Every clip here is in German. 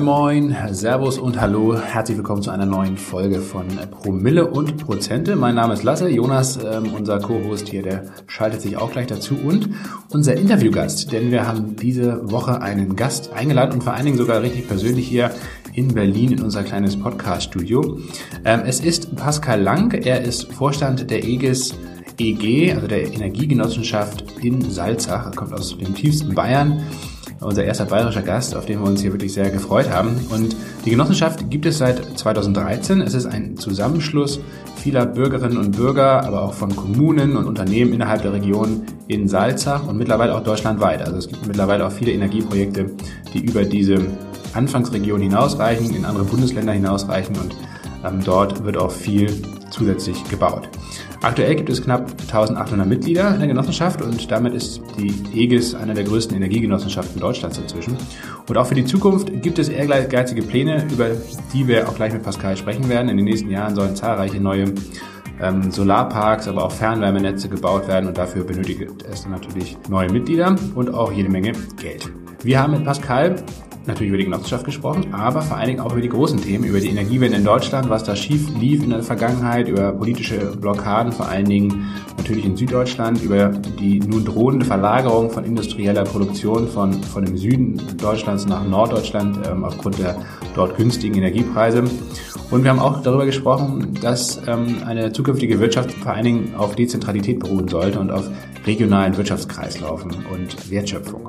Moin Moin, Servus und Hallo. Herzlich willkommen zu einer neuen Folge von Promille und Prozente. Mein Name ist Lasse. Jonas, ähm, unser Co-Host hier, der schaltet sich auch gleich dazu. Und unser Interviewgast, denn wir haben diese Woche einen Gast eingeladen und vor allen Dingen sogar richtig persönlich hier in Berlin in unser kleines Podcast-Studio. Ähm, es ist Pascal Lang. Er ist Vorstand der EGIS EG, also der Energiegenossenschaft in Salzach. Er kommt aus dem tiefsten Bayern unser erster bayerischer Gast, auf den wir uns hier wirklich sehr gefreut haben. Und die Genossenschaft gibt es seit 2013. Es ist ein Zusammenschluss vieler Bürgerinnen und Bürger, aber auch von Kommunen und Unternehmen innerhalb der Region in Salzach und mittlerweile auch deutschlandweit. Also es gibt mittlerweile auch viele Energieprojekte, die über diese Anfangsregion hinausreichen, in andere Bundesländer hinausreichen und ähm, dort wird auch viel zusätzlich gebaut. Aktuell gibt es knapp 1800 Mitglieder in der Genossenschaft und damit ist die EGIS eine der größten Energiegenossenschaften Deutschlands inzwischen. Und auch für die Zukunft gibt es ehrgeizige Pläne, über die wir auch gleich mit Pascal sprechen werden. In den nächsten Jahren sollen zahlreiche neue ähm, Solarparks, aber auch Fernwärmenetze gebaut werden und dafür benötigt es natürlich neue Mitglieder und auch jede Menge Geld. Wir haben mit Pascal natürlich über die Genossenschaft gesprochen, aber vor allen Dingen auch über die großen Themen, über die Energiewende in Deutschland, was da schief lief in der Vergangenheit, über politische Blockaden, vor allen Dingen natürlich in Süddeutschland, über die nun drohende Verlagerung von industrieller Produktion von, von dem Süden Deutschlands nach Norddeutschland ähm, aufgrund der dort günstigen Energiepreise. Und wir haben auch darüber gesprochen, dass ähm, eine zukünftige Wirtschaft vor allen Dingen auf Dezentralität beruhen sollte und auf regionalen Wirtschaftskreislaufen und Wertschöpfung.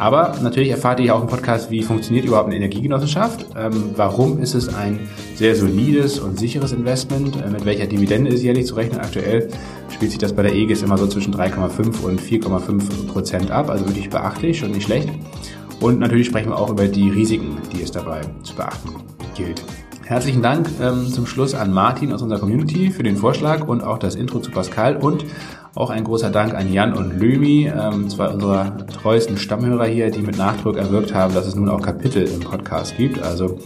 Aber natürlich erfahrt ihr auch im Podcast, wie funktioniert überhaupt eine Energiegenossenschaft, ähm, warum ist es ein sehr solides und sicheres Investment, äh, mit welcher Dividende ist jährlich zu rechnen. Aktuell spielt sich das bei der EGIS immer so zwischen 3,5 und 4,5 Prozent ab, also wirklich beachtlich und nicht schlecht. Und natürlich sprechen wir auch über die Risiken, die es dabei zu beachten gilt. Herzlichen Dank ähm, zum Schluss an Martin aus unserer Community für den Vorschlag und auch das Intro zu Pascal und auch ein großer Dank an Jan und Lömi, ähm, zwei unserer treuesten Stammhörer hier, die mit Nachdruck erwirkt haben, dass es nun auch Kapitel im Podcast gibt. Also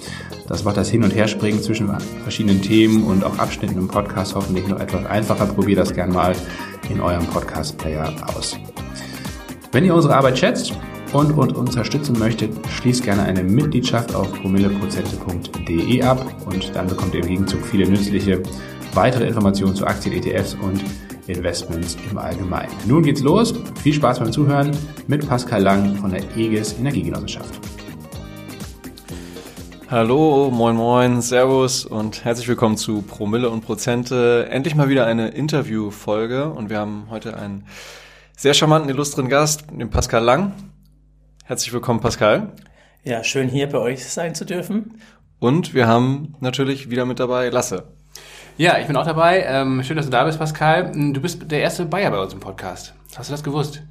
das macht das Hin- und Herspringen zwischen verschiedenen Themen und auch Abschnitten im Podcast hoffentlich noch etwas einfacher. Probiert das gerne mal in eurem Podcast-Player aus. Wenn ihr unsere Arbeit schätzt, und, und unterstützen möchtet, schließt gerne eine Mitgliedschaft auf promilleprozente.de ab und dann bekommt ihr im Gegenzug viele nützliche weitere Informationen zu Aktien, ETFs und Investments im Allgemeinen. Nun geht's los. Viel Spaß beim Zuhören mit Pascal Lang von der EGIS Energiegenossenschaft. Hallo, moin moin, Servus und herzlich willkommen zu Promille und Prozente. Endlich mal wieder eine Interviewfolge und wir haben heute einen sehr charmanten, illustren Gast, den Pascal Lang. Herzlich willkommen, Pascal. Ja, schön hier bei euch sein zu dürfen. Und wir haben natürlich wieder mit dabei Lasse. Ja, ich bin auch dabei. Ähm, schön, dass du da bist, Pascal. Du bist der erste Bayer bei uns im Podcast. Hast du das gewusst?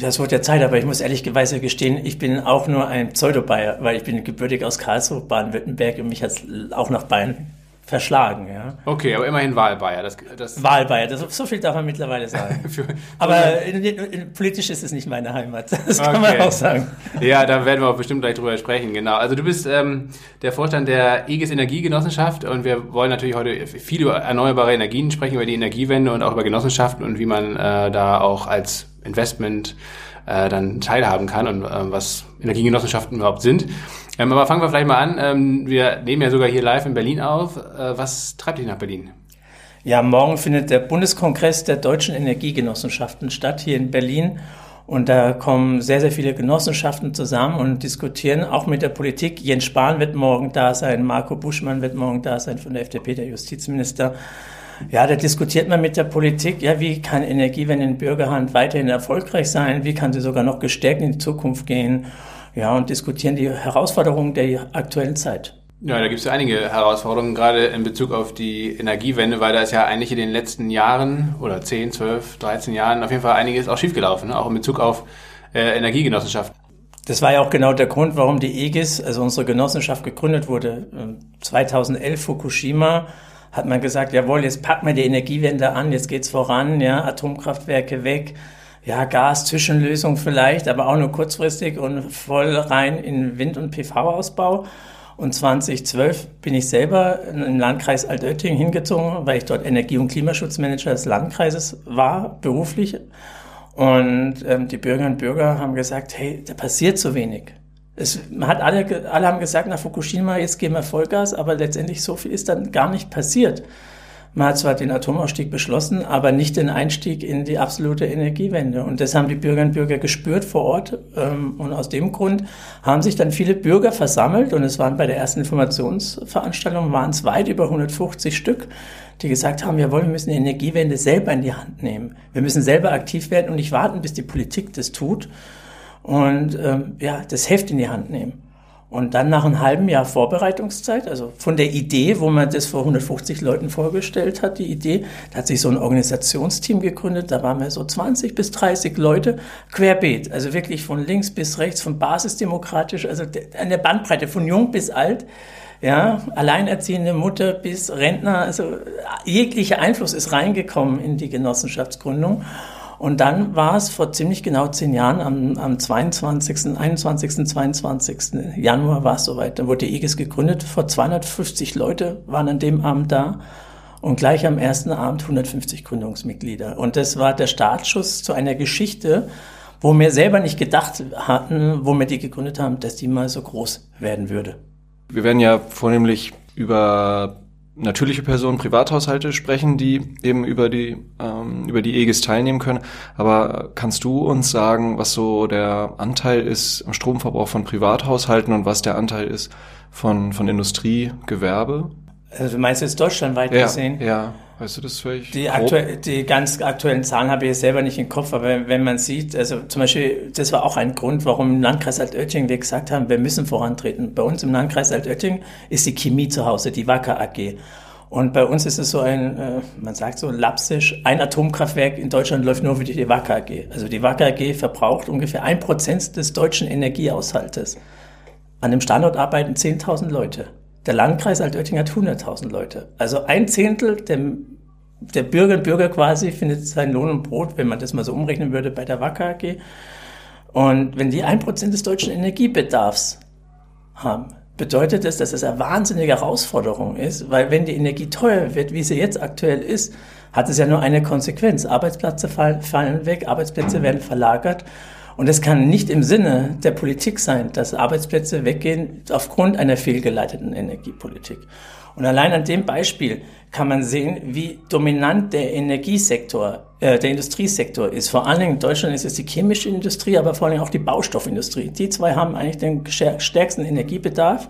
Das wird ja Zeit, aber ich muss ehrlicherweise gestehen, ich bin auch nur ein Pseudo-Bayer, weil ich bin gebürtig aus Karlsruhe, Baden-Württemberg und mich hat auch nach Bayern verschlagen. Ja. Okay, aber immerhin Wahlbayer. Das, das Wahlbayer, das, so viel darf man mittlerweile sagen. für, aber in, in, politisch ist es nicht meine Heimat, das kann okay. man auch sagen. Ja, da werden wir auch bestimmt gleich drüber sprechen, genau. Also du bist ähm, der Vorstand der EGIS Energiegenossenschaft und wir wollen natürlich heute viel über erneuerbare Energien sprechen, über die Energiewende und auch über Genossenschaften und wie man äh, da auch als Investment äh, dann teilhaben kann und äh, was Energiegenossenschaften überhaupt sind. Ähm, aber fangen wir vielleicht mal an. Ähm, wir nehmen ja sogar hier live in Berlin auf. Äh, was treibt dich nach Berlin? Ja, morgen findet der Bundeskongress der deutschen Energiegenossenschaften statt, hier in Berlin. Und da kommen sehr, sehr viele Genossenschaften zusammen und diskutieren auch mit der Politik. Jens Spahn wird morgen da sein, Marco Buschmann wird morgen da sein von der FDP, der Justizminister. Ja, da diskutiert man mit der Politik, ja, wie kann Energiewende in Bürgerhand weiterhin erfolgreich sein? Wie kann sie sogar noch gestärkt in die Zukunft gehen? ja, und diskutieren die Herausforderungen der aktuellen Zeit. Ja, da gibt es einige Herausforderungen, gerade in Bezug auf die Energiewende, weil da ist ja eigentlich in den letzten Jahren oder 10, 12, 13 Jahren auf jeden Fall einiges auch schiefgelaufen, ne? auch in Bezug auf äh, Energiegenossenschaften. Das war ja auch genau der Grund, warum die EGIS, also unsere Genossenschaft, gegründet wurde. 2011 Fukushima hat man gesagt, jawohl, jetzt packen wir die Energiewende an, jetzt geht's voran, ja, Atomkraftwerke weg, ja, Gas-Zwischenlösung vielleicht, aber auch nur kurzfristig und voll rein in Wind- und PV-Ausbau. Und 2012 bin ich selber im Landkreis Altötting hingezogen, weil ich dort Energie- und Klimaschutzmanager des Landkreises war, beruflich. Und ähm, die Bürgerinnen und Bürger haben gesagt, hey, da passiert zu wenig. Es hat alle, alle haben gesagt, nach Fukushima, jetzt gehen wir Vollgas, aber letztendlich so viel ist dann gar nicht passiert. Man hat zwar den Atomausstieg beschlossen, aber nicht den Einstieg in die absolute Energiewende. Und das haben die Bürgerinnen und Bürger gespürt vor Ort. Ähm, und aus dem Grund haben sich dann viele Bürger versammelt. Und es waren bei der ersten Informationsveranstaltung waren es weit über 150 Stück, die gesagt haben, jawohl, wir müssen die Energiewende selber in die Hand nehmen. Wir müssen selber aktiv werden und nicht warten, bis die Politik das tut. Und ähm, ja, das Heft in die Hand nehmen. Und dann nach einem halben Jahr Vorbereitungszeit, also von der Idee, wo man das vor 150 Leuten vorgestellt hat, die Idee, da hat sich so ein Organisationsteam gegründet, da waren wir so 20 bis 30 Leute querbeet, also wirklich von links bis rechts, von basisdemokratisch, also eine Bandbreite von jung bis alt, ja, alleinerziehende Mutter bis Rentner, also jeglicher Einfluss ist reingekommen in die Genossenschaftsgründung. Und dann war es vor ziemlich genau zehn Jahren, am, am 22., 21., 22. Januar war es soweit. Dann wurde die EGIS gegründet. Vor 250 Leute waren an dem Abend da. Und gleich am ersten Abend 150 Gründungsmitglieder. Und das war der Startschuss zu einer Geschichte, wo wir selber nicht gedacht hatten, wo wir die gegründet haben, dass die mal so groß werden würde. Wir werden ja vornehmlich über natürliche Personen, Privathaushalte sprechen, die eben über die ähm, über die EGIS teilnehmen können. Aber kannst du uns sagen, was so der Anteil ist am Stromverbrauch von Privathaushalten und was der Anteil ist von von Industrie, Gewerbe? Also du meinst jetzt deutschlandweit ja, gesehen? Ja. Weißt du das völlig? Die, aktuell, die ganz aktuellen Zahlen habe ich jetzt selber nicht im Kopf, aber wenn man sieht, also zum Beispiel, das war auch ein Grund, warum im Landkreis Altötting wir gesagt haben, wir müssen vorantreten. Bei uns im Landkreis Altötting ist die Chemie zu Hause, die Wacker AG. Und bei uns ist es so ein, äh, man sagt so lapsisch, ein Atomkraftwerk in Deutschland läuft nur für die Wacker AG. Also die Wacker AG verbraucht ungefähr ein Prozent des deutschen Energiehaushaltes. An dem Standort arbeiten 10.000 Leute. Der Landkreis Altötting hat 100.000 Leute. Also ein Zehntel der, der Bürgerinnen und Bürger quasi findet seinen Lohn und Brot, wenn man das mal so umrechnen würde, bei der Wacker AG. Und wenn die ein Prozent des deutschen Energiebedarfs haben, bedeutet das, dass es eine wahnsinnige Herausforderung ist, weil wenn die Energie teuer wird, wie sie jetzt aktuell ist, hat es ja nur eine Konsequenz. Arbeitsplätze fallen weg, Arbeitsplätze werden verlagert und es kann nicht im Sinne der Politik sein, dass Arbeitsplätze weggehen aufgrund einer fehlgeleiteten Energiepolitik. Und allein an dem Beispiel kann man sehen, wie dominant der Energiesektor, äh, der Industriesektor ist. Vor allen Dingen in Deutschland ist es die chemische Industrie, aber vor allen Dingen auch die Baustoffindustrie. Die zwei haben eigentlich den stärksten Energiebedarf.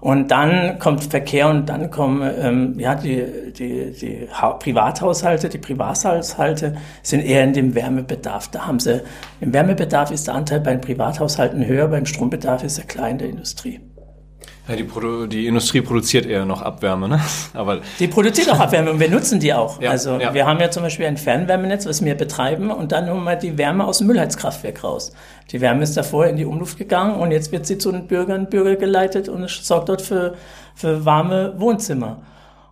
Und dann kommt Verkehr und dann kommen ähm, ja die, die, die Privathaushalte, die Privathaushalte sind eher in dem Wärmebedarf. Da haben sie im Wärmebedarf ist der Anteil bei den Privathaushalten höher, beim Strombedarf ist er klein der Industrie. Ja, die, Produ die Industrie produziert eher noch Abwärme, ne? Aber die produziert auch Abwärme und wir nutzen die auch. Ja, also ja. wir haben ja zum Beispiel ein Fernwärmenetz, was wir betreiben und dann holen wir die Wärme aus dem Müllheizkraftwerk raus. Die Wärme ist davor in die Umluft gegangen und jetzt wird sie zu den Bürgern und Bürger geleitet und sorgt dort für, für warme Wohnzimmer.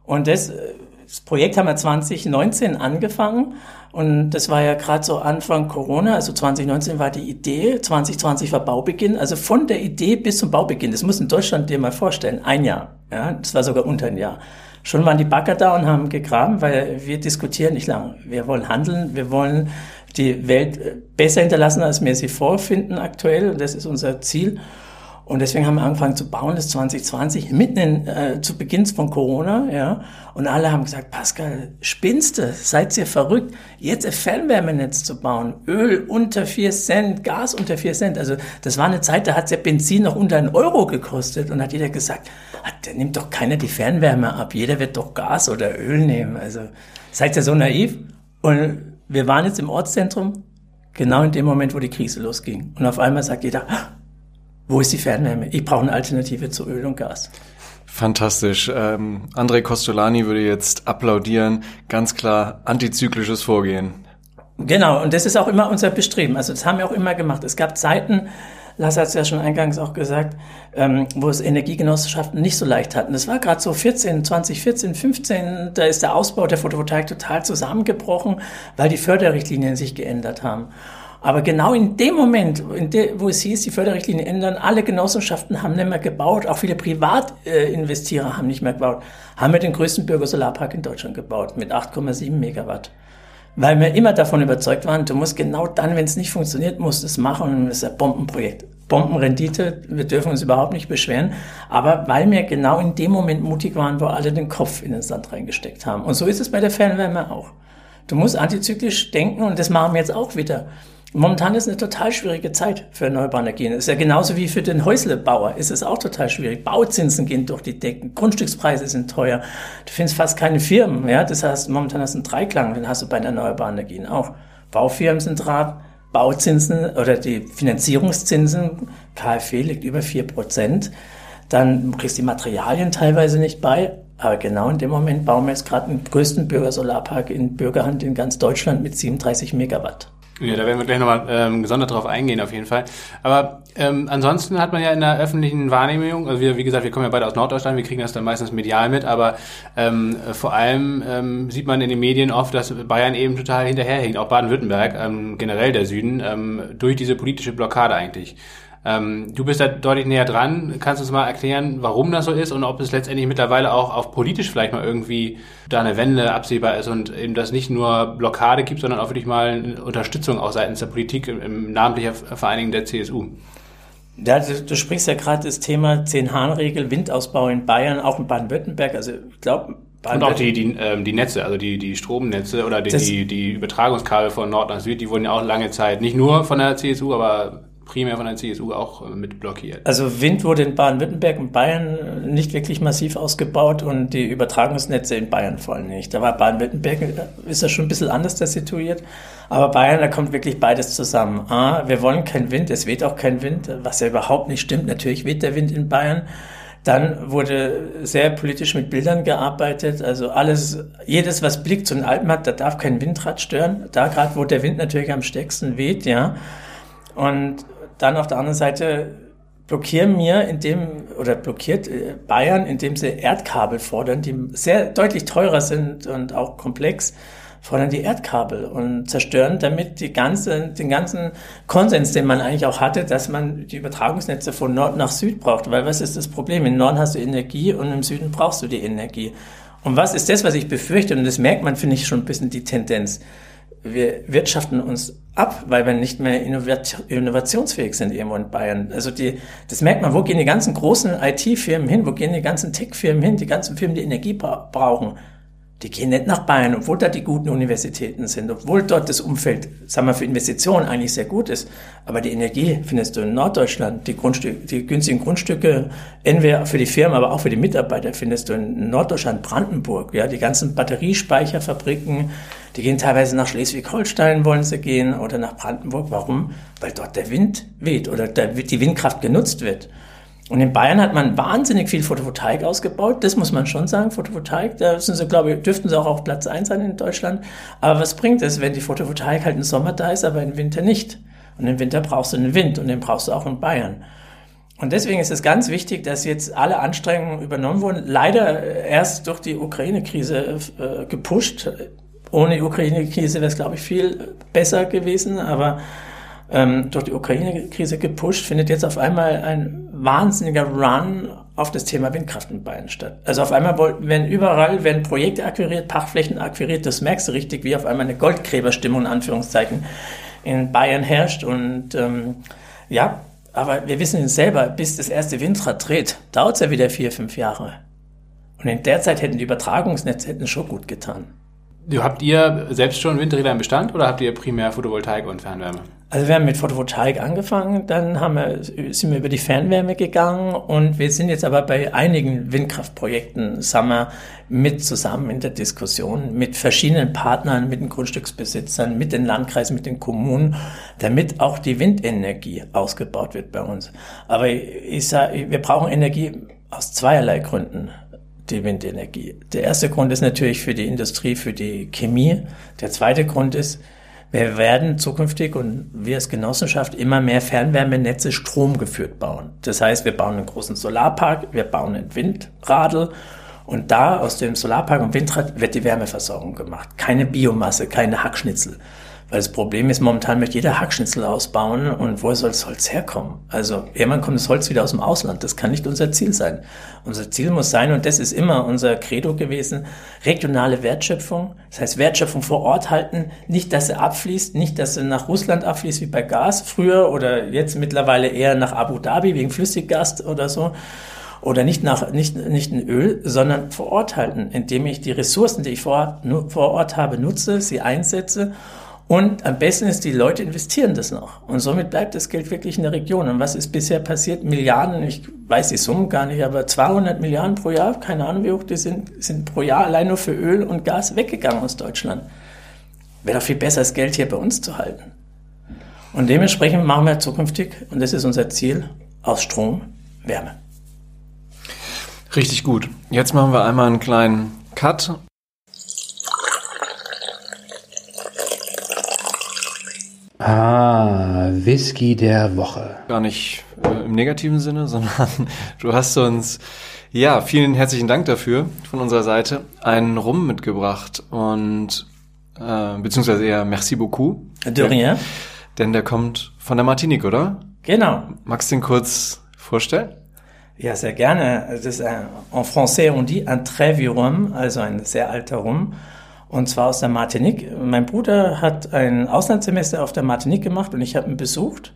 Und das, das Projekt haben wir 2019 angefangen und das war ja gerade so Anfang Corona, also 2019 war die Idee, 2020 war Baubeginn, also von der Idee bis zum Baubeginn, das muss in Deutschland dir mal vorstellen, ein Jahr, ja, das war sogar unter ein Jahr. Schon waren die Bagger da und haben gegraben, weil wir diskutieren nicht lange. Wir wollen handeln, wir wollen die Welt besser hinterlassen, als wir sie vorfinden aktuell, und das ist unser Ziel. Und deswegen haben wir angefangen zu bauen, das 2020, mitten in, äh, zu Beginn von Corona, ja. Und alle haben gesagt, Pascal, spinnst du? Seid ihr verrückt? Jetzt ein Fernwärmenetz zu bauen. Öl unter vier Cent, Gas unter vier Cent. Also, das war eine Zeit, da hat der Benzin noch unter einen Euro gekostet. Und hat jeder gesagt, ah, der nimmt doch keiner die Fernwärme ab. Jeder wird doch Gas oder Öl nehmen. Also, seid ihr so naiv? Und wir waren jetzt im Ortszentrum, genau in dem Moment, wo die Krise losging. Und auf einmal sagt jeder, ah, wo ist die Fernwärme? Ich brauche eine Alternative zu Öl und Gas. Fantastisch. Ähm, André Costolani würde jetzt applaudieren. Ganz klar antizyklisches Vorgehen. Genau, und das ist auch immer unser Bestreben. Also das haben wir auch immer gemacht. Es gab Zeiten, Lasse hat es ja schon eingangs auch gesagt, ähm, wo es Energiegenossenschaften nicht so leicht hatten. Das war gerade so 14, 2014, 15, da ist der Ausbau der Photovoltaik total zusammengebrochen, weil die Förderrichtlinien sich geändert haben. Aber genau in dem Moment, in de, wo es hieß, die Förderrichtlinien ändern, alle Genossenschaften haben nicht mehr gebaut, auch viele Privatinvestierer haben nicht mehr gebaut, haben wir den größten Bürgersolarpark in Deutschland gebaut mit 8,7 Megawatt. Weil wir immer davon überzeugt waren, du musst genau dann, wenn es nicht funktioniert, musst es machen und es ist ein Bombenprojekt. Bombenrendite, wir dürfen uns überhaupt nicht beschweren, aber weil wir genau in dem Moment mutig waren, wo alle den Kopf in den Sand reingesteckt haben. Und so ist es bei der Fernwärme auch. Du musst antizyklisch denken und das machen wir jetzt auch wieder. Momentan ist eine total schwierige Zeit für erneuerbare Energien. ist ja genauso wie für den Häuslebauer. Ist es auch total schwierig. Bauzinsen gehen durch die Decken. Grundstückspreise sind teuer. Du findest fast keine Firmen. Ja, das heißt, momentan hast du einen Dreiklang. Den hast du bei den erneuerbaren Energien auch. Baufirmen sind rat. Bauzinsen oder die Finanzierungszinsen, KfW liegt über vier Prozent. Dann kriegst du die Materialien teilweise nicht bei. Aber genau in dem Moment bauen wir jetzt gerade den größten Bürgersolarpark in Bürgerhand in ganz Deutschland mit 37 Megawatt. Ja, da werden wir gleich nochmal ähm, gesondert drauf eingehen, auf jeden Fall. Aber ähm, ansonsten hat man ja in der öffentlichen Wahrnehmung, also wir, wie gesagt, wir kommen ja beide aus Norddeutschland, wir kriegen das dann meistens medial mit, aber ähm, vor allem ähm, sieht man in den Medien oft, dass Bayern eben total hinterherhinkt, auch Baden-Württemberg, ähm, generell der Süden, ähm, durch diese politische Blockade eigentlich. Ähm, du bist da deutlich näher dran. Kannst du uns mal erklären, warum das so ist und ob es letztendlich mittlerweile auch auf politisch vielleicht mal irgendwie da eine Wende absehbar ist und eben das nicht nur Blockade gibt, sondern auch wirklich mal Unterstützung auch seitens der Politik, im, namentlicher Vereinigung der CSU? Ja, du, du sprichst ja gerade das Thema 10-Hahn-Regel, Windausbau in Bayern, auch in Baden-Württemberg. Also ich glaube, und auch die, die, ähm, die Netze, also die, die Stromnetze oder die, die, die Übertragungskabel von Nord nach Süd, die wurden ja auch lange Zeit nicht nur von der CSU, aber primär von der CSU auch äh, mit blockiert. Also Wind wurde in Baden-Württemberg und Bayern nicht wirklich massiv ausgebaut und die Übertragungsnetze in Bayern vor allem nicht. Da war Baden-Württemberg, äh, ist ja schon ein bisschen anders da situiert, aber Bayern, da kommt wirklich beides zusammen. A, wir wollen keinen Wind, es weht auch kein Wind, was ja überhaupt nicht stimmt. Natürlich weht der Wind in Bayern. Dann wurde sehr politisch mit Bildern gearbeitet. Also alles, jedes, was Blick zu den Alpen hat, da darf kein Windrad stören. Da gerade, wo der Wind natürlich am stärksten weht, ja. Und dann auf der anderen Seite blockieren mir, indem, oder blockiert äh, Bayern, indem sie Erdkabel fordern, die sehr deutlich teurer sind und auch komplex, fordern die Erdkabel und zerstören damit die ganze, den ganzen Konsens, den man eigentlich auch hatte, dass man die Übertragungsnetze von Nord nach Süd braucht. Weil was ist das Problem? Im Norden hast du Energie und im Süden brauchst du die Energie. Und was ist das, was ich befürchte? Und das merkt man, finde ich, schon ein bisschen die Tendenz wir wirtschaften uns ab, weil wir nicht mehr innovationsfähig sind irgendwo in Bayern. Also die, das merkt man, wo gehen die ganzen großen IT-Firmen hin, wo gehen die ganzen Tech-Firmen hin, die ganzen Firmen, die Energie brauchen. Die gehen nicht nach Bayern, obwohl da die guten Universitäten sind, obwohl dort das Umfeld, sagen wir, für Investitionen eigentlich sehr gut ist. Aber die Energie findest du in Norddeutschland, die Grundstücke, die günstigen Grundstücke, entweder für die Firmen, aber auch für die Mitarbeiter findest du in Norddeutschland, Brandenburg, ja, die ganzen Batteriespeicherfabriken, die gehen teilweise nach Schleswig-Holstein, wollen sie gehen, oder nach Brandenburg. Warum? Weil dort der Wind weht oder der, die Windkraft genutzt wird. Und in Bayern hat man wahnsinnig viel Photovoltaik ausgebaut. Das muss man schon sagen. Photovoltaik, da sind sie, glaube ich, dürften sie auch auf Platz eins sein in Deutschland. Aber was bringt es, wenn die Photovoltaik halt im Sommer da ist, aber im Winter nicht? Und im Winter brauchst du den Wind und den brauchst du auch in Bayern. Und deswegen ist es ganz wichtig, dass jetzt alle Anstrengungen übernommen wurden. Leider erst durch die Ukraine-Krise äh, gepusht. Ohne die Ukraine-Krise wäre es, glaube ich, viel besser gewesen. Aber ähm, durch die Ukraine-Krise gepusht, findet jetzt auf einmal ein wahnsinniger Run auf das Thema Windkraft in Bayern statt. Also auf einmal werden überall werden Projekte akquiriert, Pachtflächen akquiriert, das merkst du richtig, wie auf einmal eine Goldgräberstimmung in Anführungszeichen in Bayern herrscht. Und ähm, ja, aber wir wissen es selber, bis das erste Windrad dreht, dauert es ja wieder vier, fünf Jahre. Und in der Zeit hätten die Übertragungsnetze hätten schon gut getan. Habt ihr selbst schon Windräder im Bestand oder habt ihr primär Photovoltaik und Fernwärme? Also wir haben mit Photovoltaik angefangen, dann haben wir, sind wir über die Fernwärme gegangen und wir sind jetzt aber bei einigen Windkraftprojekten, sagen wir, mit zusammen in der Diskussion, mit verschiedenen Partnern, mit den Grundstücksbesitzern, mit den Landkreisen, mit den Kommunen, damit auch die Windenergie ausgebaut wird bei uns. Aber ich sage, wir brauchen Energie aus zweierlei Gründen die Windenergie. Der erste Grund ist natürlich für die Industrie, für die Chemie. Der zweite Grund ist, wir werden zukünftig und wir als Genossenschaft immer mehr Fernwärmenetze stromgeführt bauen. Das heißt, wir bauen einen großen Solarpark, wir bauen einen Windradl und da aus dem Solarpark und Windrad wird die Wärmeversorgung gemacht. Keine Biomasse, keine Hackschnitzel. Weil das Problem ist, momentan möchte jeder Hackschnitzel ausbauen und woher soll das Holz herkommen? Also irgendwann kommt das Holz wieder aus dem Ausland. Das kann nicht unser Ziel sein. Unser Ziel muss sein, und das ist immer unser Credo gewesen, regionale Wertschöpfung. Das heißt, Wertschöpfung vor Ort halten. Nicht, dass sie abfließt, nicht, dass sie nach Russland abfließt wie bei Gas früher oder jetzt mittlerweile eher nach Abu Dhabi wegen Flüssiggas oder so oder nicht nach nicht nicht in Öl, sondern vor Ort halten, indem ich die Ressourcen, die ich vor, vor Ort habe, nutze, sie einsetze und am besten ist, die Leute investieren das noch. Und somit bleibt das Geld wirklich in der Region. Und was ist bisher passiert? Milliarden, ich weiß die Summen gar nicht, aber 200 Milliarden pro Jahr, keine Ahnung wie hoch die sind, sind pro Jahr allein nur für Öl und Gas weggegangen aus Deutschland. Wäre doch viel besser, das Geld hier bei uns zu halten. Und dementsprechend machen wir zukünftig, und das ist unser Ziel, aus Strom Wärme. Richtig gut. Jetzt machen wir einmal einen kleinen Cut Ah, Whisky der Woche. Gar nicht äh, im negativen Sinne, sondern du hast uns, ja, vielen herzlichen Dank dafür von unserer Seite, einen Rum mitgebracht und, äh, beziehungsweise eher merci beaucoup. De rien. Denn der kommt von der Martinique, oder? Genau. Magst du den kurz vorstellen? Ja, sehr gerne. Das ist ein, en français on dit un très vieux rhum, also ein sehr alter Rum und zwar aus der Martinique. Mein Bruder hat ein Auslandssemester auf der Martinique gemacht und ich habe ihn besucht.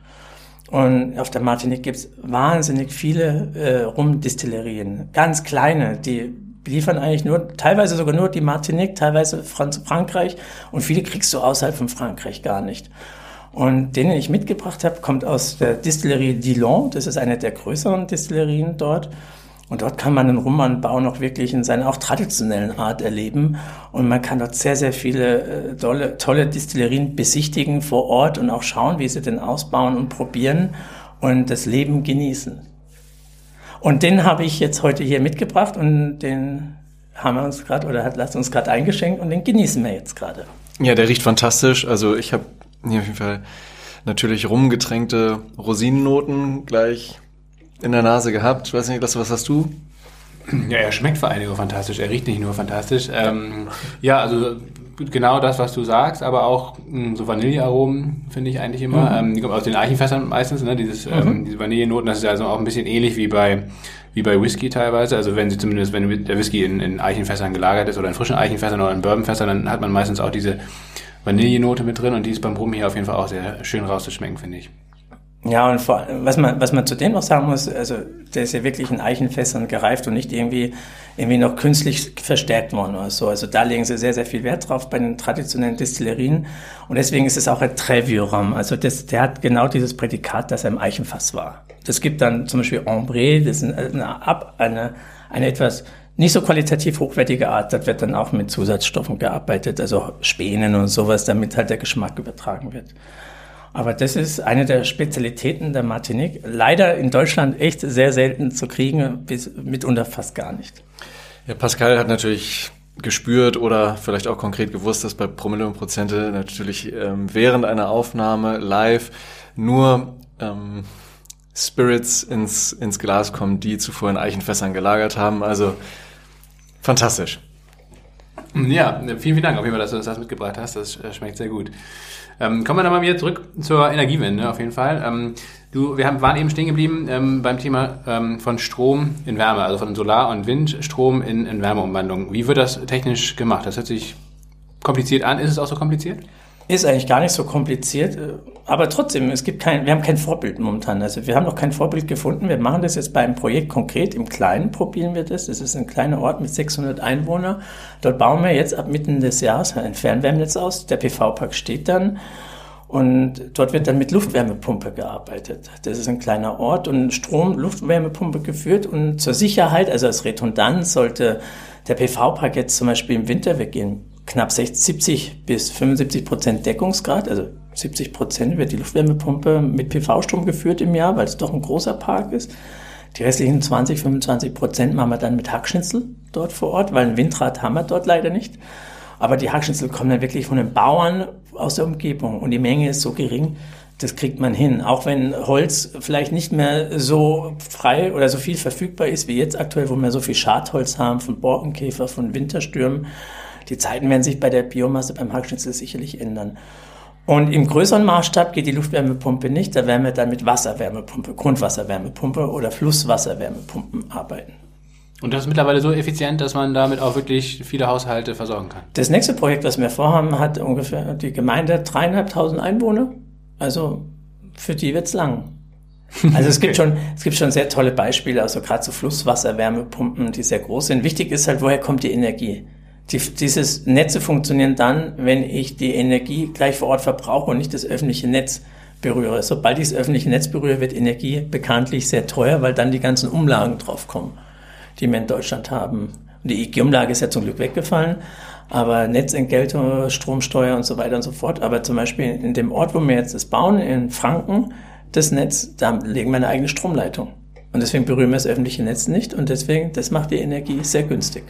Und auf der Martinique gibt's wahnsinnig viele äh, Rumdistillerien, ganz kleine, die liefern eigentlich nur, teilweise sogar nur die Martinique, teilweise Franz Frankreich und viele kriegst du außerhalb von Frankreich gar nicht. Und den, den ich mitgebracht habe, kommt aus der Distillerie Dillon, das ist eine der größeren Distillerien dort. Und dort kann man den Rumanbau noch wirklich in seiner auch traditionellen Art erleben. Und man kann dort sehr, sehr viele äh, tolle, tolle Distillerien besichtigen vor Ort und auch schauen, wie sie denn ausbauen und probieren und das Leben genießen. Und den habe ich jetzt heute hier mitgebracht und den haben wir uns gerade oder hat lasst uns gerade eingeschenkt und den genießen wir jetzt gerade. Ja, der riecht fantastisch. Also ich habe hier auf jeden Fall natürlich rumgetränkte Rosinennoten gleich in der Nase gehabt. Ich weiß nicht, was hast du? Ja, er schmeckt vor allen Dingen fantastisch. Er riecht nicht nur fantastisch. Ähm, ja, also genau das, was du sagst, aber auch mh, hm, so Vanillearomen finde ich eigentlich immer. Mhm. Ähm, die kommen aus den Eichenfässern meistens, ne? Dieses, mhm. ähm, diese Vanillenoten, das ist also auch ein bisschen ähnlich wie bei wie bei Whisky teilweise. Also wenn sie zumindest, wenn der Whisky in, in Eichenfässern gelagert ist oder in frischen Eichenfässern oder in Bourbonfässern, dann hat man meistens auch diese Vanillenote mit drin und die ist beim Rum hier auf jeden Fall auch sehr schön rauszuschmecken, finde ich. Ja, und vor, was man, was man zudem noch sagen muss, also der ist ja wirklich in Eichenfässern gereift und nicht irgendwie, irgendwie noch künstlich verstärkt worden oder so. Also da legen sie sehr, sehr viel Wert drauf bei den traditionellen Distillerien. Und deswegen ist es auch ein Trevium. Also das, der hat genau dieses Prädikat, dass er im Eichenfass war. Das gibt dann zum Beispiel Ambré, das ist eine, eine, eine etwas nicht so qualitativ hochwertige Art. Das wird dann auch mit Zusatzstoffen gearbeitet, also Spänen und sowas, damit halt der Geschmack übertragen wird. Aber das ist eine der Spezialitäten der Martinique. Leider in Deutschland echt sehr selten zu kriegen, bis mitunter fast gar nicht. Ja, Pascal hat natürlich gespürt oder vielleicht auch konkret gewusst, dass bei Promille und Prozente natürlich ähm, während einer Aufnahme live nur ähm, Spirits ins, ins Glas kommen, die zuvor in Eichenfässern gelagert haben. Also fantastisch. Ja, vielen, vielen Dank auf jeden Fall, dass du das mitgebracht hast. Das äh, schmeckt sehr gut. Ähm, kommen wir dann mal wieder zurück zur Energiewende auf jeden Fall. Ähm, du, wir haben, waren eben stehen geblieben ähm, beim Thema ähm, von Strom in Wärme, also von Solar- und Windstrom in, in Wärmeumwandlung. Wie wird das technisch gemacht? Das hört sich kompliziert an. Ist es auch so kompliziert? Ist eigentlich gar nicht so kompliziert, äh, aber trotzdem, es gibt kein, wir haben kein Vorbild momentan. Also wir haben noch kein Vorbild gefunden. Wir machen das jetzt bei einem Projekt konkret. Im Kleinen probieren wir das. Das ist ein kleiner Ort mit 600 Einwohnern. Dort bauen wir jetzt ab Mitten des Jahres ein Fernwärmenetz aus. Der PV-Park steht dann. Und dort wird dann mit Luftwärmepumpe gearbeitet. Das ist ein kleiner Ort und Strom, Luftwärmepumpe geführt. Und zur Sicherheit, also als Redundanz, sollte der PV-Park jetzt zum Beispiel im Winter, weggehen knapp 60, 70 bis 75 Prozent Deckungsgrad, also 70 Prozent wird die Luftwärmepumpe mit PV-Strom geführt im Jahr, weil es doch ein großer Park ist. Die restlichen 20, 25 Prozent machen wir dann mit Hackschnitzel dort vor Ort, weil ein Windrad haben wir dort leider nicht. Aber die Hackschnitzel kommen dann wirklich von den Bauern aus der Umgebung und die Menge ist so gering, das kriegt man hin. Auch wenn Holz vielleicht nicht mehr so frei oder so viel verfügbar ist wie jetzt aktuell, wo wir so viel Schadholz haben von Borkenkäfer, von Winterstürmen, die Zeiten werden sich bei der Biomasse beim Hackschnitzel sicherlich ändern. Und im größeren Maßstab geht die Luftwärmepumpe nicht, da werden wir dann mit Wasserwärmepumpe, Grundwasserwärmepumpe oder Flusswasserwärmepumpen arbeiten. Und das ist mittlerweile so effizient, dass man damit auch wirklich viele Haushalte versorgen kann. Das nächste Projekt, was wir vorhaben, hat ungefähr die Gemeinde dreieinhalbtausend Einwohner. Also für die wird's lang. Also es gibt schon, es gibt schon sehr tolle Beispiele, also gerade so Flusswasserwärmepumpen, die sehr groß sind. Wichtig ist halt, woher kommt die Energie? Die, dieses Netze funktionieren dann, wenn ich die Energie gleich vor Ort verbrauche und nicht das öffentliche Netz berühre. Sobald ich das öffentliche Netz berühre, wird Energie bekanntlich sehr teuer, weil dann die ganzen Umlagen draufkommen die wir in Deutschland haben. Die EEG-Umlage ist ja zum Glück weggefallen, aber Netzentgelte, Stromsteuer und so weiter und so fort. Aber zum Beispiel in dem Ort, wo wir jetzt das bauen, in Franken, das Netz, da legen wir eine eigene Stromleitung. Und deswegen berühren wir das öffentliche Netz nicht und deswegen, das macht die Energie sehr günstig.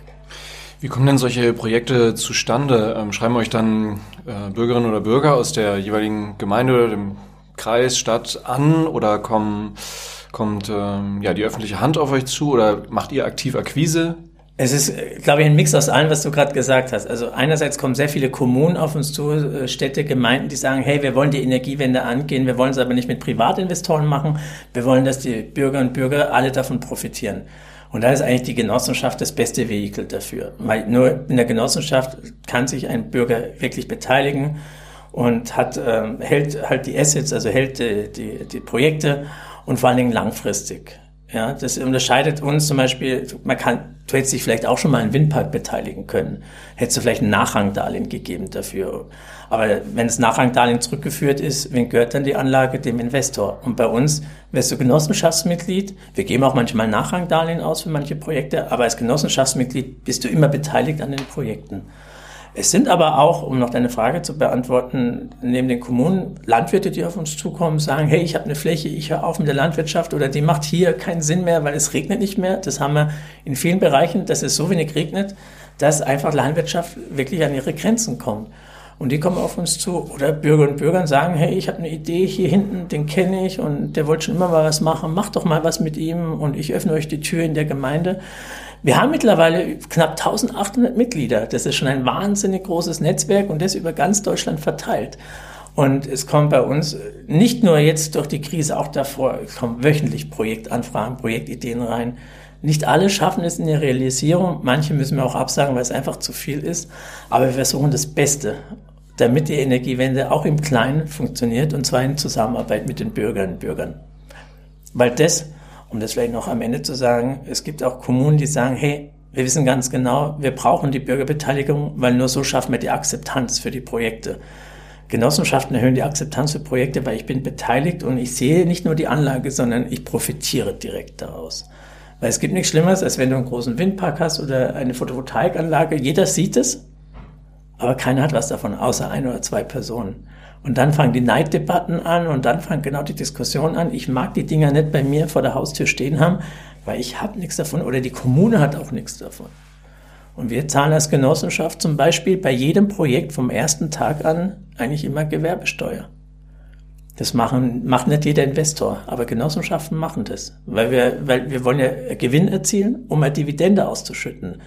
Wie kommen denn solche Projekte zustande? Ähm, schreiben euch dann äh, Bürgerinnen oder Bürger aus der jeweiligen Gemeinde oder dem Kreis, Stadt an oder kommen Kommt ähm, ja die öffentliche Hand auf euch zu oder macht ihr aktiv Akquise? Es ist, glaube ich, ein Mix aus allem, was du gerade gesagt hast. Also einerseits kommen sehr viele Kommunen auf uns zu, äh, Städte, Gemeinden, die sagen, hey, wir wollen die Energiewende angehen, wir wollen es aber nicht mit Privatinvestoren machen, wir wollen, dass die Bürger und Bürger alle davon profitieren. Und da ist eigentlich die Genossenschaft das beste Vehikel dafür. Weil nur in der Genossenschaft kann sich ein Bürger wirklich beteiligen und hat, ähm, hält halt die Assets, also hält die, die, die Projekte und vor allen Dingen langfristig. Ja, das unterscheidet uns zum Beispiel, man kann, du hättest dich vielleicht auch schon mal einen Windpark beteiligen können. Hättest du vielleicht ein Nachrangdarlehen gegeben dafür. Aber wenn das Nachrangdarlehen zurückgeführt ist, wen gehört dann die Anlage? Dem Investor. Und bei uns wirst du Genossenschaftsmitglied. Wir geben auch manchmal Nachrangdarlehen aus für manche Projekte, aber als Genossenschaftsmitglied bist du immer beteiligt an den Projekten. Es sind aber auch, um noch deine Frage zu beantworten, neben den Kommunen Landwirte, die auf uns zukommen, sagen, hey, ich habe eine Fläche, ich höre auf mit der Landwirtschaft oder die macht hier keinen Sinn mehr, weil es regnet nicht mehr. Das haben wir in vielen Bereichen, dass es so wenig regnet, dass einfach Landwirtschaft wirklich an ihre Grenzen kommt. Und die kommen auf uns zu. Oder Bürger und Bürger sagen, hey, ich habe eine Idee hier hinten, den kenne ich und der wollte schon immer mal was machen, macht doch mal was mit ihm und ich öffne euch die Tür in der Gemeinde. Wir haben mittlerweile knapp 1800 Mitglieder. Das ist schon ein wahnsinnig großes Netzwerk und das über ganz Deutschland verteilt. Und es kommt bei uns nicht nur jetzt durch die Krise, auch davor, es kommen wöchentlich Projektanfragen, Projektideen rein. Nicht alle schaffen es in der Realisierung. Manche müssen wir auch absagen, weil es einfach zu viel ist. Aber wir versuchen das Beste, damit die Energiewende auch im Kleinen funktioniert und zwar in Zusammenarbeit mit den Bürgerinnen und Bürgern. Weil das um das vielleicht noch am Ende zu sagen, es gibt auch Kommunen, die sagen, hey, wir wissen ganz genau, wir brauchen die Bürgerbeteiligung, weil nur so schaffen wir die Akzeptanz für die Projekte. Genossenschaften erhöhen die Akzeptanz für Projekte, weil ich bin beteiligt und ich sehe nicht nur die Anlage, sondern ich profitiere direkt daraus. Weil es gibt nichts Schlimmeres, als wenn du einen großen Windpark hast oder eine Photovoltaikanlage. Jeder sieht es, aber keiner hat was davon, außer ein oder zwei Personen. Und dann fangen die Neiddebatten an und dann fangen genau die Diskussion an. Ich mag die Dinger nicht bei mir vor der Haustür stehen haben, weil ich habe nichts davon oder die Kommune hat auch nichts davon. Und wir zahlen als Genossenschaft zum Beispiel bei jedem Projekt vom ersten Tag an eigentlich immer Gewerbesteuer. Das machen, macht nicht jeder Investor, aber Genossenschaften machen das, weil wir, weil wir wollen ja Gewinn erzielen, um eine Dividende auszuschütten.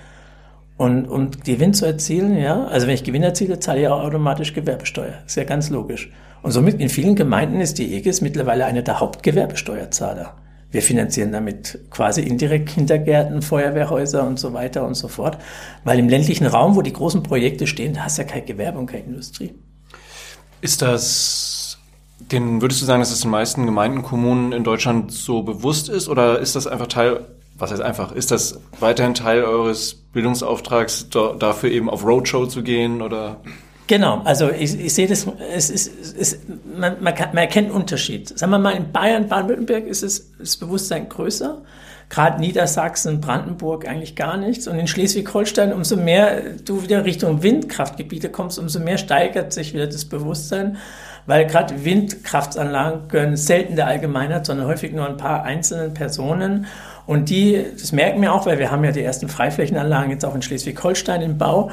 Und um Gewinn zu erzielen, ja, also wenn ich Gewinn erziele, zahle ich auch automatisch Gewerbesteuer. Ist ja ganz logisch. Und somit in vielen Gemeinden ist die EGIS mittlerweile einer der Hauptgewerbesteuerzahler. Wir finanzieren damit quasi indirekt Kindergärten, Feuerwehrhäuser und so weiter und so fort. Weil im ländlichen Raum, wo die großen Projekte stehen, da hast du ja kein Gewerbe und keine Industrie. Ist das, den würdest du sagen, dass es den meisten Gemeinden, Kommunen in Deutschland so bewusst ist oder ist das einfach Teil was heißt einfach, ist das weiterhin Teil eures Bildungsauftrags, dafür eben auf Roadshow zu gehen oder? Genau, also ich, ich sehe das, es ist, es ist man, man, kann, man erkennt Unterschied. Sagen wir mal, in Bayern, Baden-Württemberg ist es, das Bewusstsein größer. Gerade Niedersachsen, Brandenburg eigentlich gar nichts. Und in Schleswig-Holstein, umso mehr du wieder Richtung Windkraftgebiete kommst, umso mehr steigert sich wieder das Bewusstsein. Weil gerade Windkraftanlagen gehören selten der Allgemeinheit, sondern häufig nur ein paar einzelnen Personen. Und die, das merken wir auch, weil wir haben ja die ersten Freiflächenanlagen jetzt auch in Schleswig-Holstein im Bau.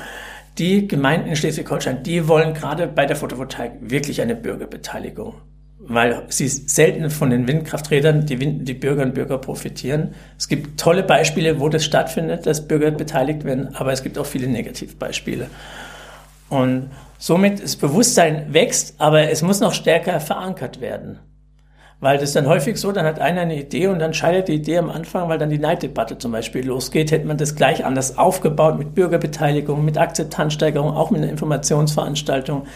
Die Gemeinden in Schleswig-Holstein, die wollen gerade bei der Photovoltaik wirklich eine Bürgerbeteiligung. Weil sie selten von den Windkrafträdern die, Wind, die Bürger und Bürger profitieren. Es gibt tolle Beispiele, wo das stattfindet, dass Bürger beteiligt werden, aber es gibt auch viele Negativbeispiele. Und Somit das Bewusstsein wächst, aber es muss noch stärker verankert werden. Weil das ist dann häufig so, dann hat einer eine Idee und dann scheitert die Idee am Anfang, weil dann die Neiddebatte zum Beispiel losgeht, hätte man das gleich anders aufgebaut mit Bürgerbeteiligung, mit Akzeptanzsteigerung, auch mit einer Informationsveranstaltung,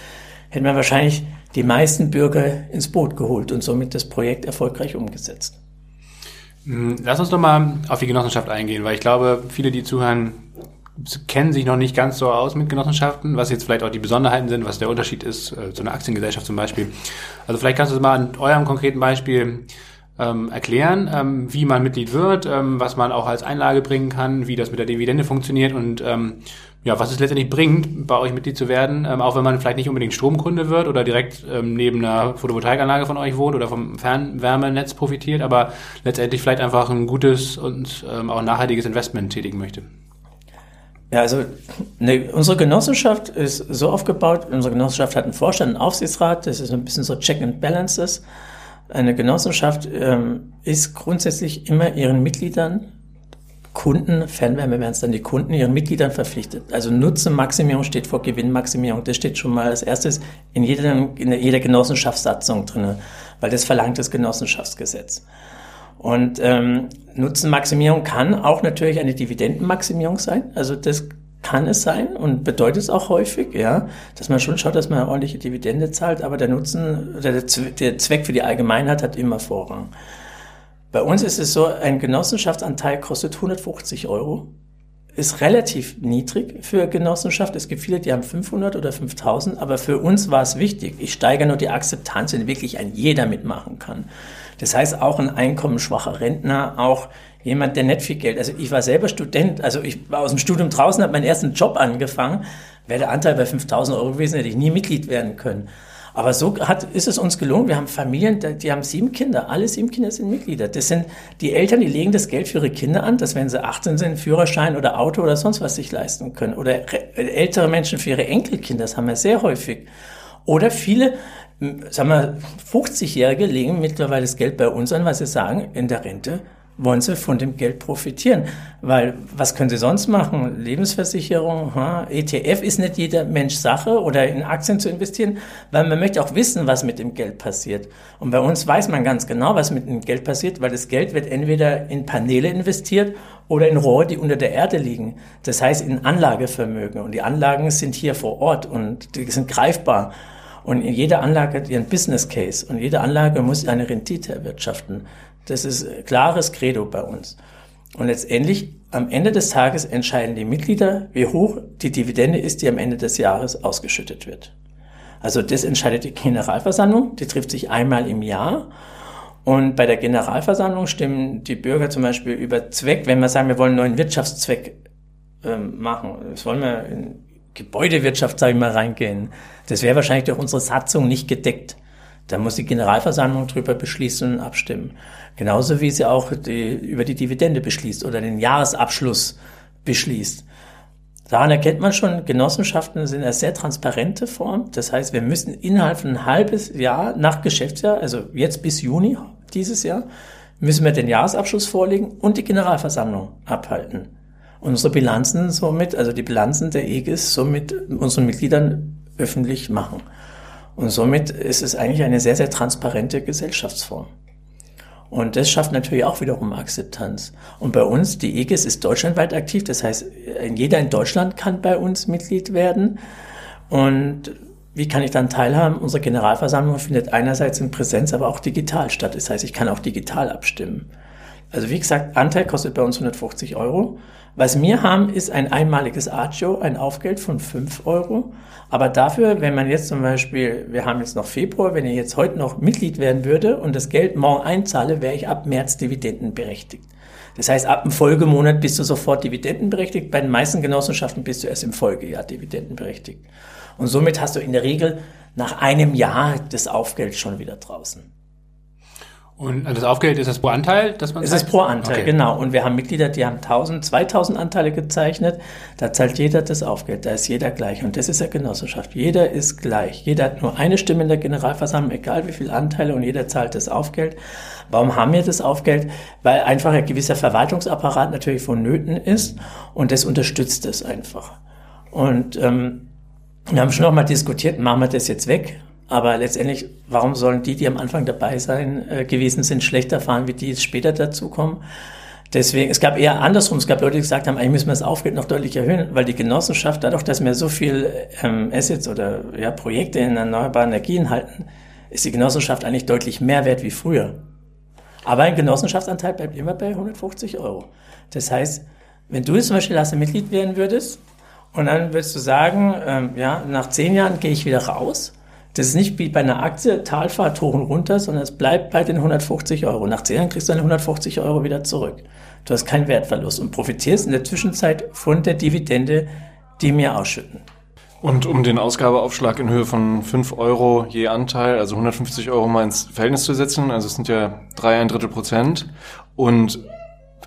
hätte man wahrscheinlich die meisten Bürger ins Boot geholt und somit das Projekt erfolgreich umgesetzt. Hm, lass uns doch mal auf die Genossenschaft eingehen, weil ich glaube, viele, die zuhören, kennen sich noch nicht ganz so aus mit Genossenschaften, was jetzt vielleicht auch die Besonderheiten sind, was der Unterschied ist äh, zu einer Aktiengesellschaft zum Beispiel. Also vielleicht kannst du es mal an eurem konkreten Beispiel ähm, erklären, ähm, wie man Mitglied wird, ähm, was man auch als Einlage bringen kann, wie das mit der Dividende funktioniert und ähm, ja, was es letztendlich bringt, bei euch Mitglied zu werden, ähm, auch wenn man vielleicht nicht unbedingt Stromkunde wird oder direkt ähm, neben einer Photovoltaikanlage von euch wohnt oder vom Fernwärmenetz profitiert, aber letztendlich vielleicht einfach ein gutes und ähm, auch nachhaltiges Investment tätigen möchte. Ja, also ne, unsere Genossenschaft ist so aufgebaut, unsere Genossenschaft hat einen Vorstand, einen Aufsichtsrat, das ist ein bisschen so Check and Balances. Eine Genossenschaft ähm, ist grundsätzlich immer ihren Mitgliedern, Kunden, Fernwärme wären es dann die Kunden, ihren Mitgliedern verpflichtet. Also Nutzenmaximierung steht vor Gewinnmaximierung. Das steht schon mal als erstes in jeder, in jeder Genossenschaftssatzung drin, weil das verlangt das Genossenschaftsgesetz. Und ähm, Nutzenmaximierung kann auch natürlich eine Dividendenmaximierung sein. Also das kann es sein und bedeutet es auch häufig, ja, dass man schon schaut, dass man eine ordentliche Dividende zahlt, aber der Nutzen, der, der Zweck für die Allgemeinheit hat immer Vorrang. Bei uns ist es so, ein Genossenschaftsanteil kostet 150 Euro, ist relativ niedrig für Genossenschaft. Es gibt viele, die haben 500 oder 5000, aber für uns war es wichtig. Ich steigere nur die Akzeptanz, wenn wirklich ein jeder mitmachen kann. Das heißt, auch ein einkommensschwacher Rentner, auch jemand, der nicht viel Geld, also ich war selber Student, also ich war aus dem Studium draußen, habe meinen ersten Job angefangen, wäre der Anteil bei 5000 Euro gewesen, hätte ich nie Mitglied werden können. Aber so hat, ist es uns gelungen. Wir haben Familien, die haben sieben Kinder. Alle sieben Kinder sind Mitglieder. Das sind die Eltern, die legen das Geld für ihre Kinder an, dass wenn sie 18 sind, Führerschein oder Auto oder sonst was sich leisten können. Oder ältere Menschen für ihre Enkelkinder. Das haben wir sehr häufig. Oder viele sagen wir, 50-Jährige legen mittlerweile das Geld bei uns an, weil sie sagen, in der Rente wollen sie von dem Geld profitieren. Weil was können sie sonst machen? Lebensversicherung, ha? ETF ist nicht jeder Mensch Sache oder in Aktien zu investieren, weil man möchte auch wissen, was mit dem Geld passiert. Und bei uns weiß man ganz genau, was mit dem Geld passiert, weil das Geld wird entweder in Paneele investiert oder in Rohre, die unter der Erde liegen. Das heißt in Anlagevermögen. Und die Anlagen sind hier vor Ort und die sind greifbar. Und jede Anlage hat ihren Business Case und jede Anlage muss eine Rendite erwirtschaften. Das ist klares Credo bei uns. Und letztendlich, am Ende des Tages entscheiden die Mitglieder, wie hoch die Dividende ist, die am Ende des Jahres ausgeschüttet wird. Also das entscheidet die Generalversammlung, die trifft sich einmal im Jahr. Und bei der Generalversammlung stimmen die Bürger zum Beispiel über Zweck, wenn wir sagen, wir wollen einen neuen Wirtschaftszweck ähm, machen. Das wollen wir in Gebäudewirtschaft, sage ich mal, reingehen. Das wäre wahrscheinlich durch unsere Satzung nicht gedeckt. Da muss die Generalversammlung drüber beschließen und abstimmen. Genauso wie sie auch die, über die Dividende beschließt oder den Jahresabschluss beschließt. Daran erkennt man schon, Genossenschaften sind eine sehr transparente Form. Das heißt, wir müssen innerhalb von ein halbes Jahr nach Geschäftsjahr, also jetzt bis Juni dieses Jahr, müssen wir den Jahresabschluss vorlegen und die Generalversammlung abhalten. Unsere Bilanzen somit, also die Bilanzen der EGIS somit unseren Mitgliedern öffentlich machen. Und somit ist es eigentlich eine sehr, sehr transparente Gesellschaftsform. Und das schafft natürlich auch wiederum Akzeptanz. Und bei uns, die EGIS ist deutschlandweit aktiv, das heißt, jeder in Deutschland kann bei uns Mitglied werden. Und wie kann ich dann teilhaben? Unsere Generalversammlung findet einerseits in Präsenz, aber auch digital statt. Das heißt, ich kann auch digital abstimmen. Also wie gesagt, Anteil kostet bei uns 150 Euro. Was wir haben, ist ein einmaliges Agio, ein Aufgeld von 5 Euro. Aber dafür, wenn man jetzt zum Beispiel, wir haben jetzt noch Februar, wenn ich jetzt heute noch Mitglied werden würde und das Geld morgen einzahle, wäre ich ab März dividendenberechtigt. Das heißt, ab dem Folgemonat bist du sofort dividendenberechtigt. Bei den meisten Genossenschaften bist du erst im Folgejahr dividendenberechtigt. Und somit hast du in der Regel nach einem Jahr das Aufgeld schon wieder draußen. Und das Aufgeld ist das pro Anteil, dass man Es ist pro Anteil, okay. genau. Und wir haben Mitglieder, die haben 1000, 2000 Anteile gezeichnet. Da zahlt jeder das Aufgeld. Da ist jeder gleich. Und das ist ja Genossenschaft. Jeder ist gleich. Jeder hat nur eine Stimme in der Generalversammlung, egal wie viele Anteile, und jeder zahlt das Aufgeld. Warum haben wir das Aufgeld? Weil einfach ein gewisser Verwaltungsapparat natürlich vonnöten ist und das unterstützt es einfach. Und ähm, Wir haben schon noch mal diskutiert, machen wir das jetzt weg? Aber letztendlich, warum sollen die, die am Anfang dabei sein äh, gewesen sind, schlechter fahren, wie die jetzt später dazukommen? Deswegen, es gab eher andersrum, es gab Leute, die gesagt haben, eigentlich müssen wir das Aufgeld noch deutlich erhöhen, weil die Genossenschaft, dadurch, dass wir so viel ähm, Assets oder ja, Projekte in erneuerbaren Energien halten, ist die Genossenschaft eigentlich deutlich mehr wert wie früher. Aber ein Genossenschaftsanteil bleibt immer bei 150 Euro. Das heißt, wenn du jetzt zum Beispiel Lasse Mitglied werden würdest und dann würdest du sagen, ähm, ja, nach zehn Jahren gehe ich wieder raus, das ist nicht wie bei einer Aktie, Talfahrt hoch und runter, sondern es bleibt bei den 150 Euro. Nach zehn Jahren kriegst du deine 150 Euro wieder zurück. Du hast keinen Wertverlust und profitierst in der Zwischenzeit von der Dividende, die wir ausschütten. Und um den Ausgabeaufschlag in Höhe von 5 Euro je Anteil, also 150 Euro mal ins Verhältnis zu setzen, also es sind ja drei ein Drittel Prozent und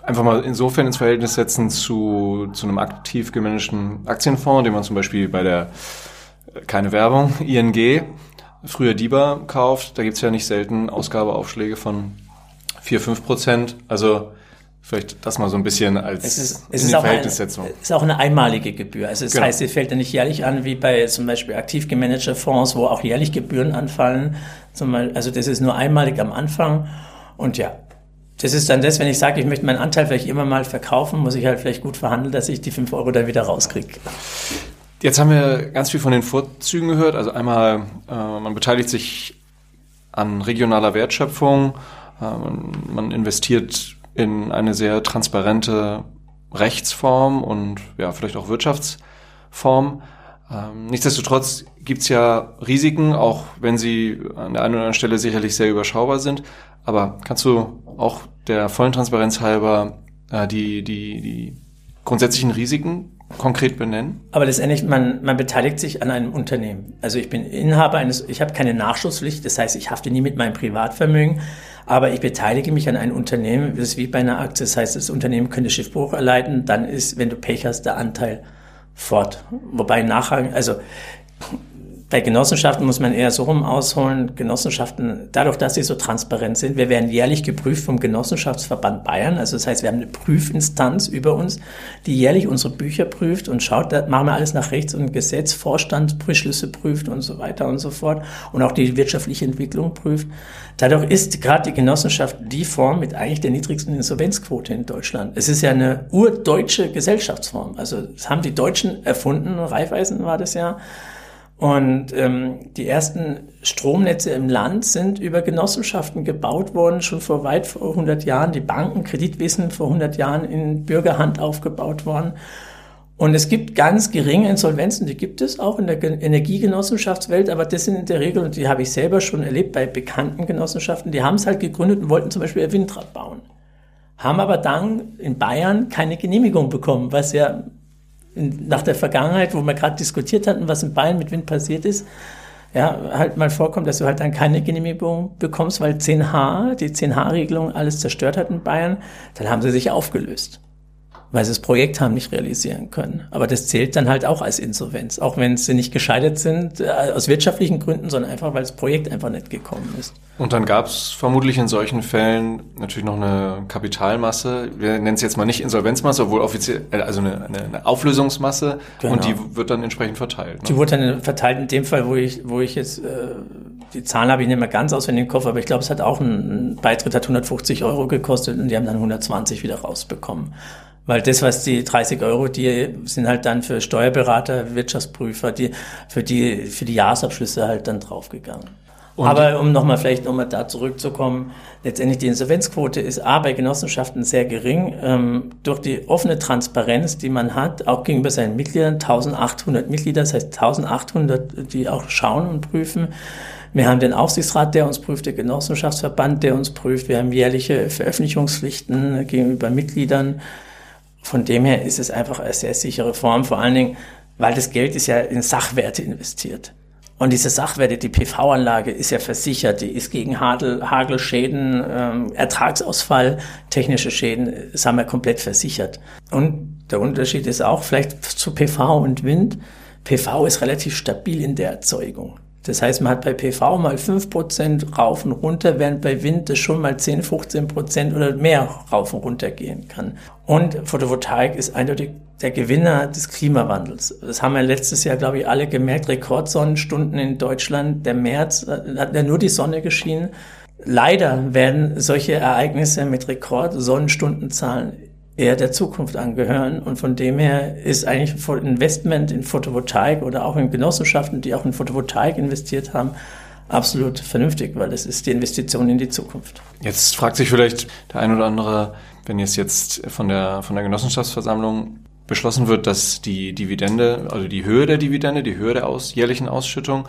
einfach mal insofern ins Verhältnis setzen zu, zu einem aktiv gemanagten Aktienfonds, den man zum Beispiel bei der keine Werbung, ING, früher DIBA kauft, da gibt's ja nicht selten Ausgabeaufschläge von 4, 5 Prozent. Also vielleicht das mal so ein bisschen als es ist, es ist auch Verhältnissetzung. Eine, ist auch eine einmalige Gebühr. Also das genau. heißt, sie fällt ja nicht jährlich an, wie bei zum Beispiel aktiv gemanagter Fonds, wo auch jährlich Gebühren anfallen. Also das ist nur einmalig am Anfang. Und ja, das ist dann das, wenn ich sage, ich möchte meinen Anteil vielleicht immer mal verkaufen, muss ich halt vielleicht gut verhandeln, dass ich die 5 Euro da wieder rauskriege. Jetzt haben wir ganz viel von den Vorzügen gehört. Also einmal, äh, man beteiligt sich an regionaler Wertschöpfung, äh, man investiert in eine sehr transparente Rechtsform und ja, vielleicht auch Wirtschaftsform. Ähm, nichtsdestotrotz gibt's ja Risiken, auch wenn sie an der einen oder anderen Stelle sicherlich sehr überschaubar sind. Aber kannst du auch der vollen Transparenz halber äh, die, die, die grundsätzlichen Risiken konkret benennen? Aber letztendlich, man, man beteiligt sich an einem Unternehmen. Also ich bin Inhaber eines, ich habe keine Nachschusspflicht, das heißt, ich hafte nie mit meinem Privatvermögen, aber ich beteilige mich an einem Unternehmen, das ist wie bei einer Aktie, das heißt, das Unternehmen könnte Schiffbruch erleiden, dann ist, wenn du Pech hast, der Anteil fort. Wobei nachher, also bei Genossenschaften muss man eher so rum ausholen. Genossenschaften, dadurch, dass sie so transparent sind, wir werden jährlich geprüft vom Genossenschaftsverband Bayern. Also das heißt, wir haben eine Prüfinstanz über uns, die jährlich unsere Bücher prüft und schaut, da machen wir alles nach Rechts und Gesetz, Vorstand Beschlüsse prüft und so weiter und so fort und auch die wirtschaftliche Entwicklung prüft. Dadurch ist gerade die Genossenschaft die Form mit eigentlich der niedrigsten Insolvenzquote in Deutschland. Es ist ja eine urdeutsche Gesellschaftsform. Also das haben die Deutschen erfunden, Raiffeisen war das ja. Und ähm, die ersten Stromnetze im Land sind über Genossenschaften gebaut worden, schon vor weit vor 100 Jahren. Die Banken, Kreditwesen vor 100 Jahren in Bürgerhand aufgebaut worden. Und es gibt ganz geringe Insolvenzen, die gibt es auch in der Energiegenossenschaftswelt, aber das sind in der Regel, und die habe ich selber schon erlebt bei bekannten Genossenschaften, die haben es halt gegründet und wollten zum Beispiel ein Windrad bauen. Haben aber dann in Bayern keine Genehmigung bekommen, was ja nach der Vergangenheit, wo wir gerade diskutiert hatten, was in Bayern mit Wind passiert ist, ja, halt mal vorkommt, dass du halt dann keine Genehmigung bekommst, weil 10H, die 10H-Regelung alles zerstört hat in Bayern, dann haben sie sich aufgelöst weil sie das Projekt haben nicht realisieren können. Aber das zählt dann halt auch als Insolvenz, auch wenn sie nicht gescheitert sind äh, aus wirtschaftlichen Gründen, sondern einfach, weil das Projekt einfach nicht gekommen ist. Und dann gab es vermutlich in solchen Fällen natürlich noch eine Kapitalmasse. Wir nennen es jetzt mal nicht Insolvenzmasse, obwohl offiziell, äh, also eine, eine Auflösungsmasse. Genau. Und die wird dann entsprechend verteilt. Ne? Die wurde dann verteilt in dem Fall, wo ich, wo ich jetzt äh, die Zahlen habe ich nicht mehr ganz auswendig im Kopf, aber ich glaube, es hat auch ein Beitritt hat 150 Euro gekostet und die haben dann 120 wieder rausbekommen. Weil das, was die 30 Euro, die sind halt dann für Steuerberater, Wirtschaftsprüfer, die für die für die Jahresabschlüsse halt dann draufgegangen. Und Aber um nochmal vielleicht nochmal da zurückzukommen, letztendlich die Insolvenzquote ist A bei Genossenschaften sehr gering. Ähm, durch die offene Transparenz, die man hat, auch gegenüber seinen Mitgliedern, 1800 Mitglieder, das heißt 1800, die auch schauen und prüfen. Wir haben den Aufsichtsrat, der uns prüft, der Genossenschaftsverband, der uns prüft. Wir haben jährliche Veröffentlichungspflichten gegenüber Mitgliedern. Von dem her ist es einfach eine sehr sichere Form, vor allen Dingen, weil das Geld ist ja in Sachwerte investiert. Und diese Sachwerte, die PV-Anlage ist ja versichert, die ist gegen Hagel, Hagelschäden, ähm, Ertragsausfall, technische Schäden, das wir komplett versichert. Und der Unterschied ist auch vielleicht zu PV und Wind. PV ist relativ stabil in der Erzeugung. Das heißt, man hat bei PV mal 5% rauf und runter, während bei Wind das schon mal 10, 15% oder mehr rauf und runter gehen kann. Und Photovoltaik ist eindeutig der Gewinner des Klimawandels. Das haben wir letztes Jahr, glaube ich, alle gemerkt. Rekordsonnenstunden in Deutschland. Der März äh, hat ja nur die Sonne geschienen. Leider werden solche Ereignisse mit Rekordsonnenstundenzahlen eher der Zukunft angehören. Und von dem her ist eigentlich Investment in Photovoltaik oder auch in Genossenschaften, die auch in Photovoltaik investiert haben, absolut vernünftig, weil es ist die Investition in die Zukunft. Jetzt fragt sich vielleicht der ein oder andere, wenn jetzt jetzt von der, von der Genossenschaftsversammlung beschlossen wird, dass die Dividende, also die Höhe der Dividende, die Höhe der aus, jährlichen Ausschüttung,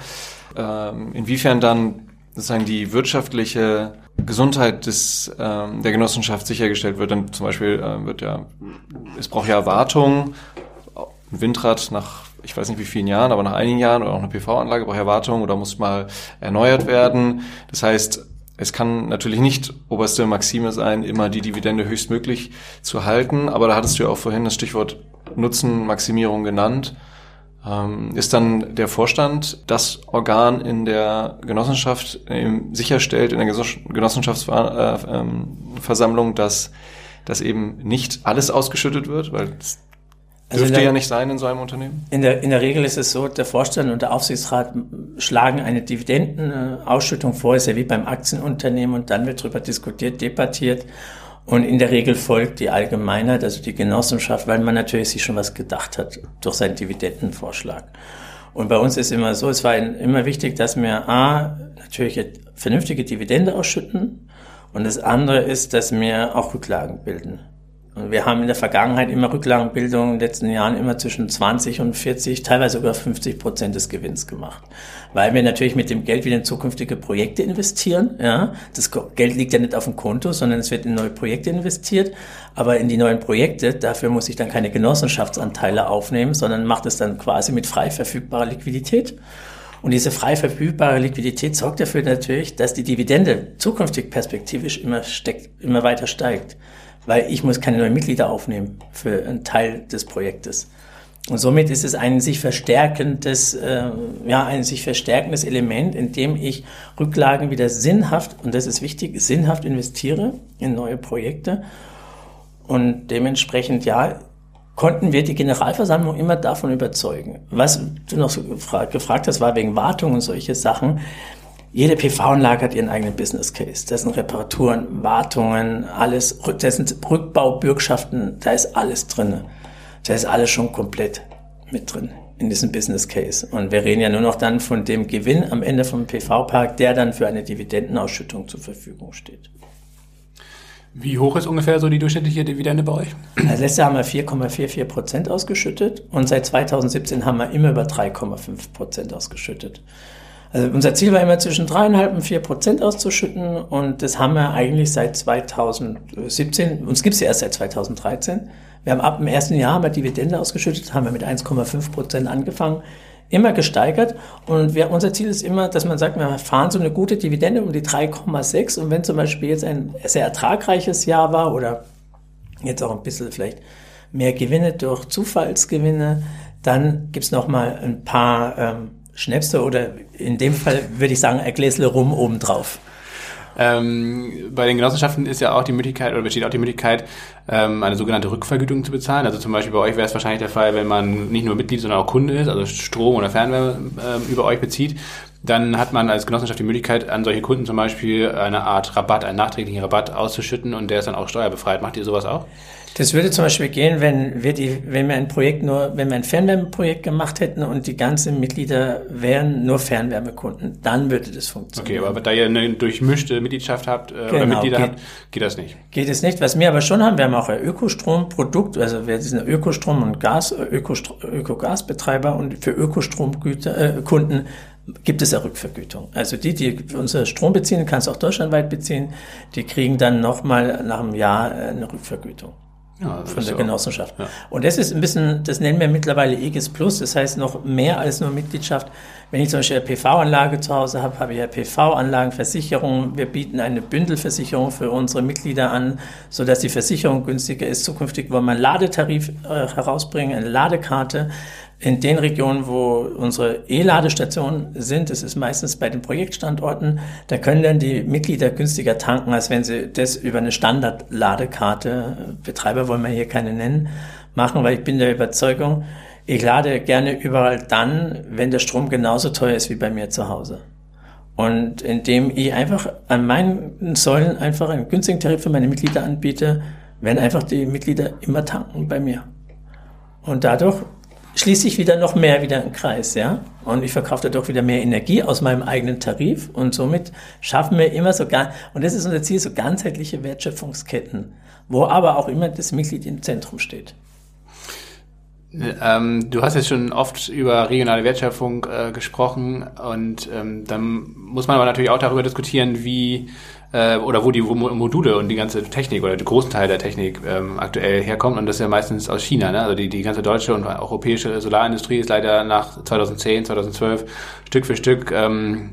ähm, inwiefern dann sozusagen die wirtschaftliche Gesundheit des, ähm, der Genossenschaft sichergestellt wird. Dann zum Beispiel äh, wird ja, es braucht ja Wartung, ein Windrad nach, ich weiß nicht wie vielen Jahren, aber nach einigen Jahren oder auch eine PV-Anlage braucht ja Wartung oder muss mal erneuert werden. Das heißt, es kann natürlich nicht oberste Maxime sein, immer die Dividende höchstmöglich zu halten, aber da hattest du ja auch vorhin das Stichwort Nutzenmaximierung genannt. Ähm, ist dann der Vorstand das Organ in der Genossenschaft ähm, sicherstellt, in der Genossenschaftsversammlung, ähm, dass, dass eben nicht alles ausgeschüttet wird, weil es also dürfte der, ja nicht sein in so einem Unternehmen? In der, in der Regel ist es so, der Vorstand und der Aufsichtsrat schlagen eine Dividendenausschüttung vor, ist ja wie beim Aktienunternehmen und dann wird darüber diskutiert, debattiert und in der Regel folgt die Allgemeinheit, also die Genossenschaft, weil man natürlich sich schon was gedacht hat durch seinen Dividendenvorschlag. Und bei uns ist immer so, es war immer wichtig, dass wir A, natürlich vernünftige Dividende ausschütten und das andere ist, dass wir auch Rücklagen bilden. Wir haben in der Vergangenheit immer Rücklagenbildung in den letzten Jahren immer zwischen 20 und 40, teilweise sogar 50 Prozent des Gewinns gemacht. Weil wir natürlich mit dem Geld wieder in zukünftige Projekte investieren. Ja, Das Geld liegt ja nicht auf dem Konto, sondern es wird in neue Projekte investiert. Aber in die neuen Projekte, dafür muss ich dann keine Genossenschaftsanteile aufnehmen, sondern macht es dann quasi mit frei verfügbarer Liquidität. Und diese frei verfügbare Liquidität sorgt dafür natürlich, dass die Dividende zukünftig perspektivisch immer, steckt, immer weiter steigt weil ich muss keine neuen Mitglieder aufnehmen für einen Teil des Projektes. Und somit ist es ein sich verstärkendes, äh, ja, ein sich verstärkendes Element, in dem ich Rücklagen wieder sinnhaft, und das ist wichtig, sinnhaft investiere in neue Projekte. Und dementsprechend, ja, konnten wir die Generalversammlung immer davon überzeugen. Was du noch so gefragt, hast, war wegen Wartung und solche Sachen. Jede PV-Anlage hat ihren eigenen Business Case. Das sind Reparaturen, Wartungen, alles, das sind Rückbaubürgschaften, da ist alles drin. Da ist alles schon komplett mit drin in diesem Business Case. Und wir reden ja nur noch dann von dem Gewinn am Ende vom PV-Park, der dann für eine Dividendenausschüttung zur Verfügung steht. Wie hoch ist ungefähr so die durchschnittliche Dividende bei euch? Letztes Jahr haben wir 4,44 Prozent ausgeschüttet und seit 2017 haben wir immer über 3,5 Prozent ausgeschüttet. Also unser Ziel war immer zwischen dreieinhalb und vier Prozent auszuschütten. Und das haben wir eigentlich seit 2017, uns gibt es ja erst seit 2013. Wir haben ab dem ersten Jahr wir Dividende ausgeschüttet, haben wir mit 1,5 Prozent angefangen, immer gesteigert. Und wir, unser Ziel ist immer, dass man sagt, wir fahren so eine gute Dividende um die 3,6 und wenn zum Beispiel jetzt ein sehr ertragreiches Jahr war oder jetzt auch ein bisschen vielleicht mehr Gewinne durch Zufallsgewinne, dann gibt's noch mal ein paar ähm, Schnäpse oder in dem Fall würde ich sagen, ein Gläsle rum obendrauf. Ähm, bei den Genossenschaften ist ja auch die Möglichkeit oder besteht auch die Möglichkeit, ähm, eine sogenannte Rückvergütung zu bezahlen. Also zum Beispiel bei euch wäre es wahrscheinlich der Fall, wenn man nicht nur Mitglied, sondern auch Kunde ist, also Strom oder Fernwärme äh, über euch bezieht, dann hat man als Genossenschaft die Möglichkeit, an solche Kunden zum Beispiel eine Art Rabatt, einen nachträglichen Rabatt auszuschütten und der ist dann auch steuerbefreit. Macht ihr sowas auch? Das würde zum Beispiel gehen, wenn wir die, wenn wir ein Projekt nur, wenn wir ein Fernwärmeprojekt gemacht hätten und die ganzen Mitglieder wären nur Fernwärmekunden, dann würde das funktionieren. Okay, aber da ihr eine durchmischte Mitgliedschaft habt äh, genau, oder Mitglieder geht, habt, geht das nicht. Geht es nicht. Was wir aber schon haben, wir haben auch ein Ökostromprodukt, also wir sind Ökostrom und Gas, Ökogasbetreiber und für Ökostromkunden äh, gibt es eine Rückvergütung. Also die, die unser Strom beziehen, kann es auch deutschlandweit beziehen, die kriegen dann nochmal nach einem Jahr äh, eine Rückvergütung. Ja, von der Genossenschaft. Ja. Und das ist ein bisschen, das nennen wir mittlerweile EGIS Plus, das heißt noch mehr als nur Mitgliedschaft. Wenn ich zum Beispiel eine PV-Anlage zu Hause habe, habe ich eine PV-Anlagenversicherung. Wir bieten eine Bündelversicherung für unsere Mitglieder an, sodass die Versicherung günstiger ist. Zukünftig wollen wir einen Ladetarif äh, herausbringen, eine Ladekarte. In den Regionen, wo unsere E-Ladestationen sind, das ist meistens bei den Projektstandorten, da können dann die Mitglieder günstiger tanken, als wenn sie das über eine Standardladekarte, Betreiber wollen wir hier keine nennen, machen, weil ich bin der Überzeugung, ich lade gerne überall dann, wenn der Strom genauso teuer ist wie bei mir zu Hause. Und indem ich einfach an meinen Säulen einfach einen günstigen Tarif für meine Mitglieder anbiete, werden einfach die Mitglieder immer tanken bei mir. Und dadurch schließe ich wieder noch mehr wieder einen Kreis, ja. Und ich verkaufe dadurch wieder mehr Energie aus meinem eigenen Tarif und somit schaffen wir immer so und das ist unser Ziel, so ganzheitliche Wertschöpfungsketten, wo aber auch immer das Mitglied im Zentrum steht. Ähm, du hast jetzt schon oft über regionale Wertschöpfung äh, gesprochen und ähm, dann muss man aber natürlich auch darüber diskutieren, wie äh, oder wo die Module und die ganze Technik oder der großen Teil der Technik ähm, aktuell herkommt. Und das ist ja meistens aus China. Ne? Also die, die ganze deutsche und europäische Solarindustrie ist leider nach 2010, 2012 Stück für Stück ähm,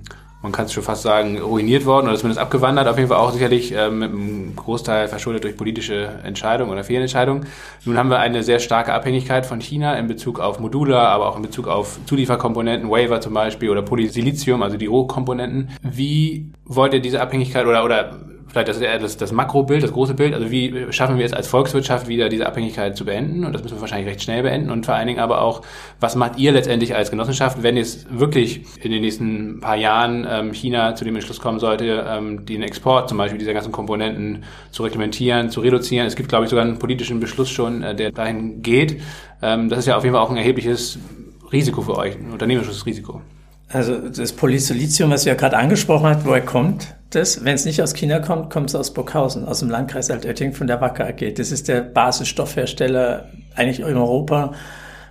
man kann es schon fast sagen, ruiniert worden oder zumindest abgewandert. Auf jeden Fall auch sicherlich äh, mit einem Großteil verschuldet durch politische Entscheidungen oder Fehlentscheidungen. Nun haben wir eine sehr starke Abhängigkeit von China in Bezug auf Module, aber auch in Bezug auf Zulieferkomponenten, Waver zum Beispiel oder Polysilizium, also die Rohkomponenten. Wie wollt ihr diese Abhängigkeit oder, oder vielleicht das, das, das Makrobild, das große Bild, also wie schaffen wir es als Volkswirtschaft wieder diese Abhängigkeit zu beenden und das müssen wir wahrscheinlich recht schnell beenden und vor allen Dingen aber auch, was macht ihr letztendlich als Genossenschaft, wenn es wirklich in den nächsten paar Jahren ähm, China zu dem Entschluss kommen sollte, ähm, den Export zum Beispiel dieser ganzen Komponenten zu reglementieren, zu reduzieren. Es gibt, glaube ich, sogar einen politischen Beschluss schon, äh, der dahin geht. Ähm, das ist ja auf jeden Fall auch ein erhebliches Risiko für euch, ein unternehmerisches Risiko. Also das Polysilizium, was du ja gerade angesprochen hast, woher kommt das? Wenn es nicht aus China kommt, kommt es aus Burghausen, aus dem Landkreis Altötting von der Wacker AG. Das ist der Basisstoffhersteller eigentlich in Europa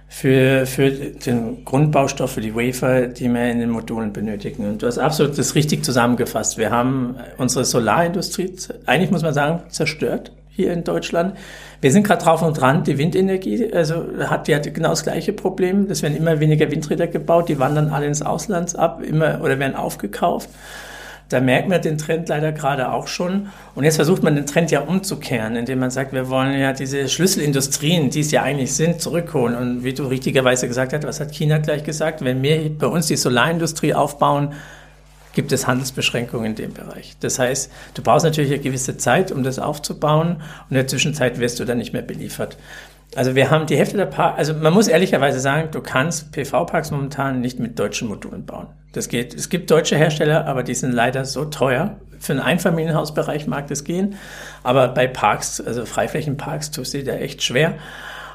für, für den Grundbaustoff, für die Wafer, die wir in den Modulen benötigen. Und du hast absolut das richtig zusammengefasst. Wir haben unsere Solarindustrie, eigentlich muss man sagen, zerstört hier in Deutschland. Wir sind gerade drauf und dran, die Windenergie, also hat, die hat genau das gleiche Problem. Es werden immer weniger Windräder gebaut, die wandern alle ins Ausland ab, immer oder werden aufgekauft. Da merkt man den Trend leider gerade auch schon. Und jetzt versucht man den Trend ja umzukehren, indem man sagt, wir wollen ja diese Schlüsselindustrien, die es ja eigentlich sind, zurückholen. Und wie du richtigerweise gesagt hast, was hat China gleich gesagt? Wenn wir bei uns die Solarindustrie aufbauen, gibt es Handelsbeschränkungen in dem Bereich. Das heißt, du brauchst natürlich eine gewisse Zeit, um das aufzubauen und in der Zwischenzeit wirst du dann nicht mehr beliefert. Also wir haben die Hälfte der Parks, also man muss ehrlicherweise sagen, du kannst PV-Parks momentan nicht mit deutschen Modulen bauen. Das geht. Es gibt deutsche Hersteller, aber die sind leider so teuer. Für einen Einfamilienhausbereich mag das gehen, aber bei Parks, also Freiflächenparks, tust du dir echt schwer.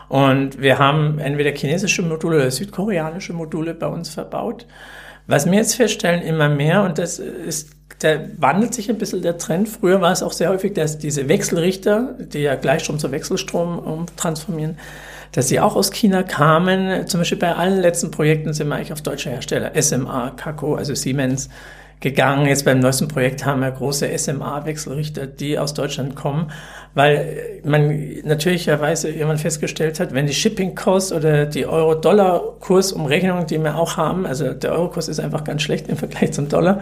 Und wir haben entweder chinesische Module oder südkoreanische Module bei uns verbaut. Was wir jetzt feststellen immer mehr, und das ist, da wandelt sich ein bisschen der Trend. Früher war es auch sehr häufig, dass diese Wechselrichter, die ja Gleichstrom zu Wechselstrom umtransformieren, dass sie auch aus China kamen. Zum Beispiel bei allen letzten Projekten sind wir eigentlich auf deutsche Hersteller. SMA, Kako, also Siemens, gegangen. Jetzt beim neuesten Projekt haben wir große SMA-Wechselrichter, die aus Deutschland kommen, weil man natürlicherweise irgendwann festgestellt hat, wenn die Shipping-Cost oder die Euro-Dollar-Kursumrechnung, die wir auch haben, also der Euro-Kurs ist einfach ganz schlecht im Vergleich zum Dollar,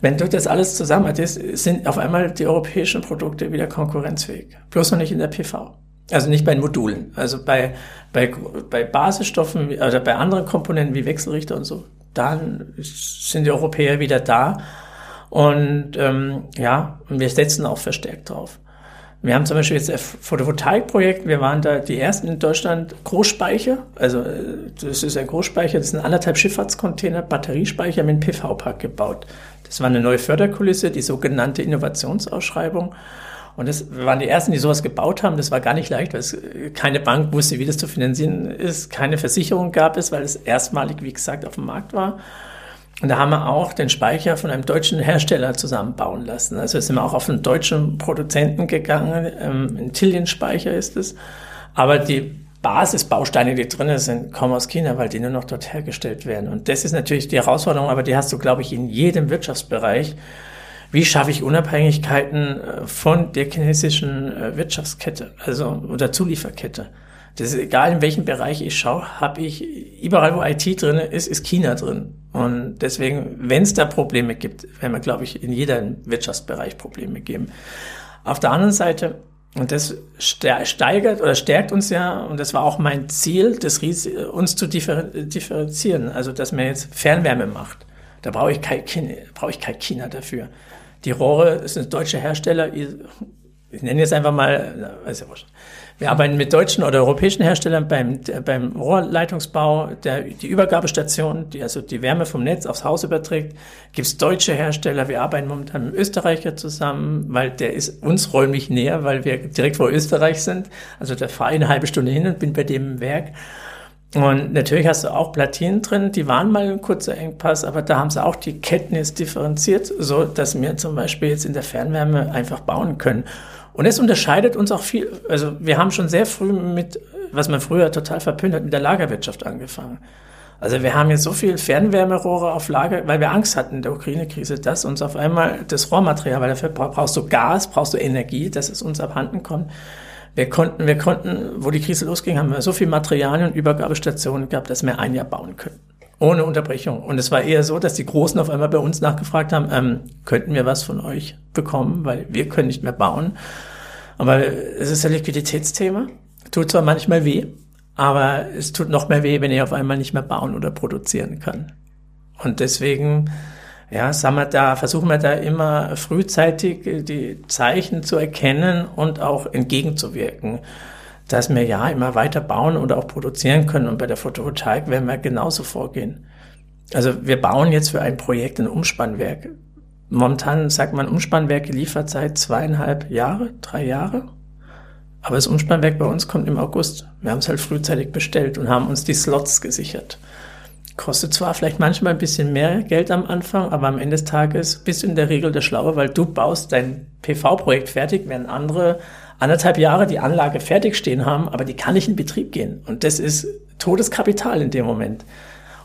wenn du das alles zusammen hattest, sind auf einmal die europäischen Produkte wieder konkurrenzfähig. Bloß noch nicht in der PV. Also nicht bei den Modulen. Also bei, bei, bei Basisstoffen oder bei anderen Komponenten wie Wechselrichter und so, dann sind die Europäer wieder da. Und ähm, ja, und wir setzen auch verstärkt drauf. Wir haben zum Beispiel jetzt ein Photovoltaikprojekt, wir waren da die ersten in Deutschland Großspeicher, also äh, das ist ein Großspeicher, das sind anderthalb Schifffahrtscontainer, Batteriespeicher mit PV-Park gebaut. Das war eine neue Förderkulisse, die sogenannte Innovationsausschreibung. Und das waren die ersten, die sowas gebaut haben. Das war gar nicht leicht, weil es keine Bank wusste, wie das zu finanzieren ist. Keine Versicherung gab es, weil es erstmalig, wie gesagt, auf dem Markt war. Und da haben wir auch den Speicher von einem deutschen Hersteller zusammenbauen lassen. Also sind wir auch auf einen deutschen Produzenten gegangen. Ähm, ein Tillion-Speicher ist es. Aber die Basisbausteine, die drinnen sind, kommen aus China, weil die nur noch dort hergestellt werden. Und das ist natürlich die Herausforderung, aber die hast du, glaube ich, in jedem Wirtschaftsbereich. Wie schaffe ich Unabhängigkeiten äh, von der chinesischen äh, Wirtschaftskette, also oder Zulieferkette? Das ist egal, in welchem Bereich ich schaue, habe ich überall, wo IT drin ist, ist China drin. Und deswegen, wenn es da Probleme gibt, werden wir, glaube ich, in jedem Wirtschaftsbereich Probleme geben. Auf der anderen Seite Und das steigert oder stärkt uns ja, und das war auch mein Ziel, das Ries uns zu differenzieren. Also, dass man jetzt Fernwärme macht. Da brauche ich kein ich kein China dafür. Die Rohre, sind deutsche Hersteller. Ich, nenne jetzt einfach mal, weiß ja wurscht. Wir arbeiten mit deutschen oder europäischen Herstellern beim, beim Rohrleitungsbau, der, die Übergabestation, die also die Wärme vom Netz aufs Haus überträgt. Gibt es deutsche Hersteller. Wir arbeiten momentan mit Österreicher zusammen, weil der ist uns räumlich näher, weil wir direkt vor Österreich sind. Also da fahre ich eine halbe Stunde hin und bin bei dem im Werk. Und natürlich hast du auch Platinen drin, die waren mal ein kurzer Engpass, aber da haben sie auch die Ketten differenziert, so dass wir zum Beispiel jetzt in der Fernwärme einfach bauen können. Und es unterscheidet uns auch viel. Also wir haben schon sehr früh mit, was man früher total verpönt hat, mit der Lagerwirtschaft angefangen. Also wir haben jetzt so viel Fernwärmerohre auf Lager, weil wir Angst hatten in der Ukraine-Krise, dass uns auf einmal das Rohrmaterial, weil dafür brauchst du Gas, brauchst du Energie, dass es uns abhanden kommt. Wir konnten, wir konnten, wo die Krise losging, haben wir so viel Materialien und Übergabestationen gehabt, dass wir ein Jahr bauen können. Ohne Unterbrechung. Und es war eher so, dass die Großen auf einmal bei uns nachgefragt haben, ähm, könnten wir was von euch bekommen, weil wir können nicht mehr bauen. Aber es ist ein Liquiditätsthema. Tut zwar manchmal weh, aber es tut noch mehr weh, wenn ich auf einmal nicht mehr bauen oder produzieren kann. Und deswegen, ja, sagen wir da, versuchen wir da immer frühzeitig die Zeichen zu erkennen und auch entgegenzuwirken dass wir ja immer weiter bauen und auch produzieren können. Und bei der Photovoltaik werden wir genauso vorgehen. Also wir bauen jetzt für ein Projekt ein Umspannwerk. Momentan sagt man Umspannwerk Lieferzeit zweieinhalb Jahre, drei Jahre. Aber das Umspannwerk bei uns kommt im August. Wir haben es halt frühzeitig bestellt und haben uns die Slots gesichert. Kostet zwar vielleicht manchmal ein bisschen mehr Geld am Anfang, aber am Ende des Tages bist du in der Regel der Schlaue, weil du baust dein PV-Projekt fertig, während andere anderthalb Jahre die Anlage fertig stehen haben, aber die kann nicht in Betrieb gehen. Und das ist Todeskapital in dem Moment.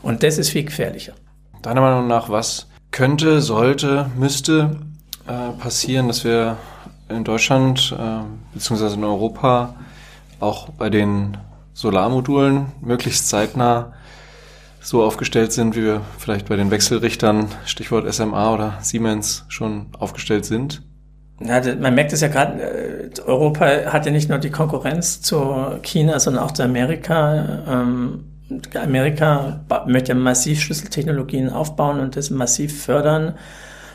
Und das ist viel gefährlicher. Deiner Meinung nach, was könnte, sollte, müsste äh, passieren, dass wir in Deutschland äh, bzw. in Europa auch bei den Solarmodulen möglichst zeitnah so aufgestellt sind, wie wir vielleicht bei den Wechselrichtern, Stichwort SMA oder Siemens, schon aufgestellt sind? Ja, man merkt es ja gerade, äh, Europa hat ja nicht nur die Konkurrenz zu China, sondern auch zu Amerika. Ähm, Amerika möchte massiv Schlüsseltechnologien aufbauen und das massiv fördern.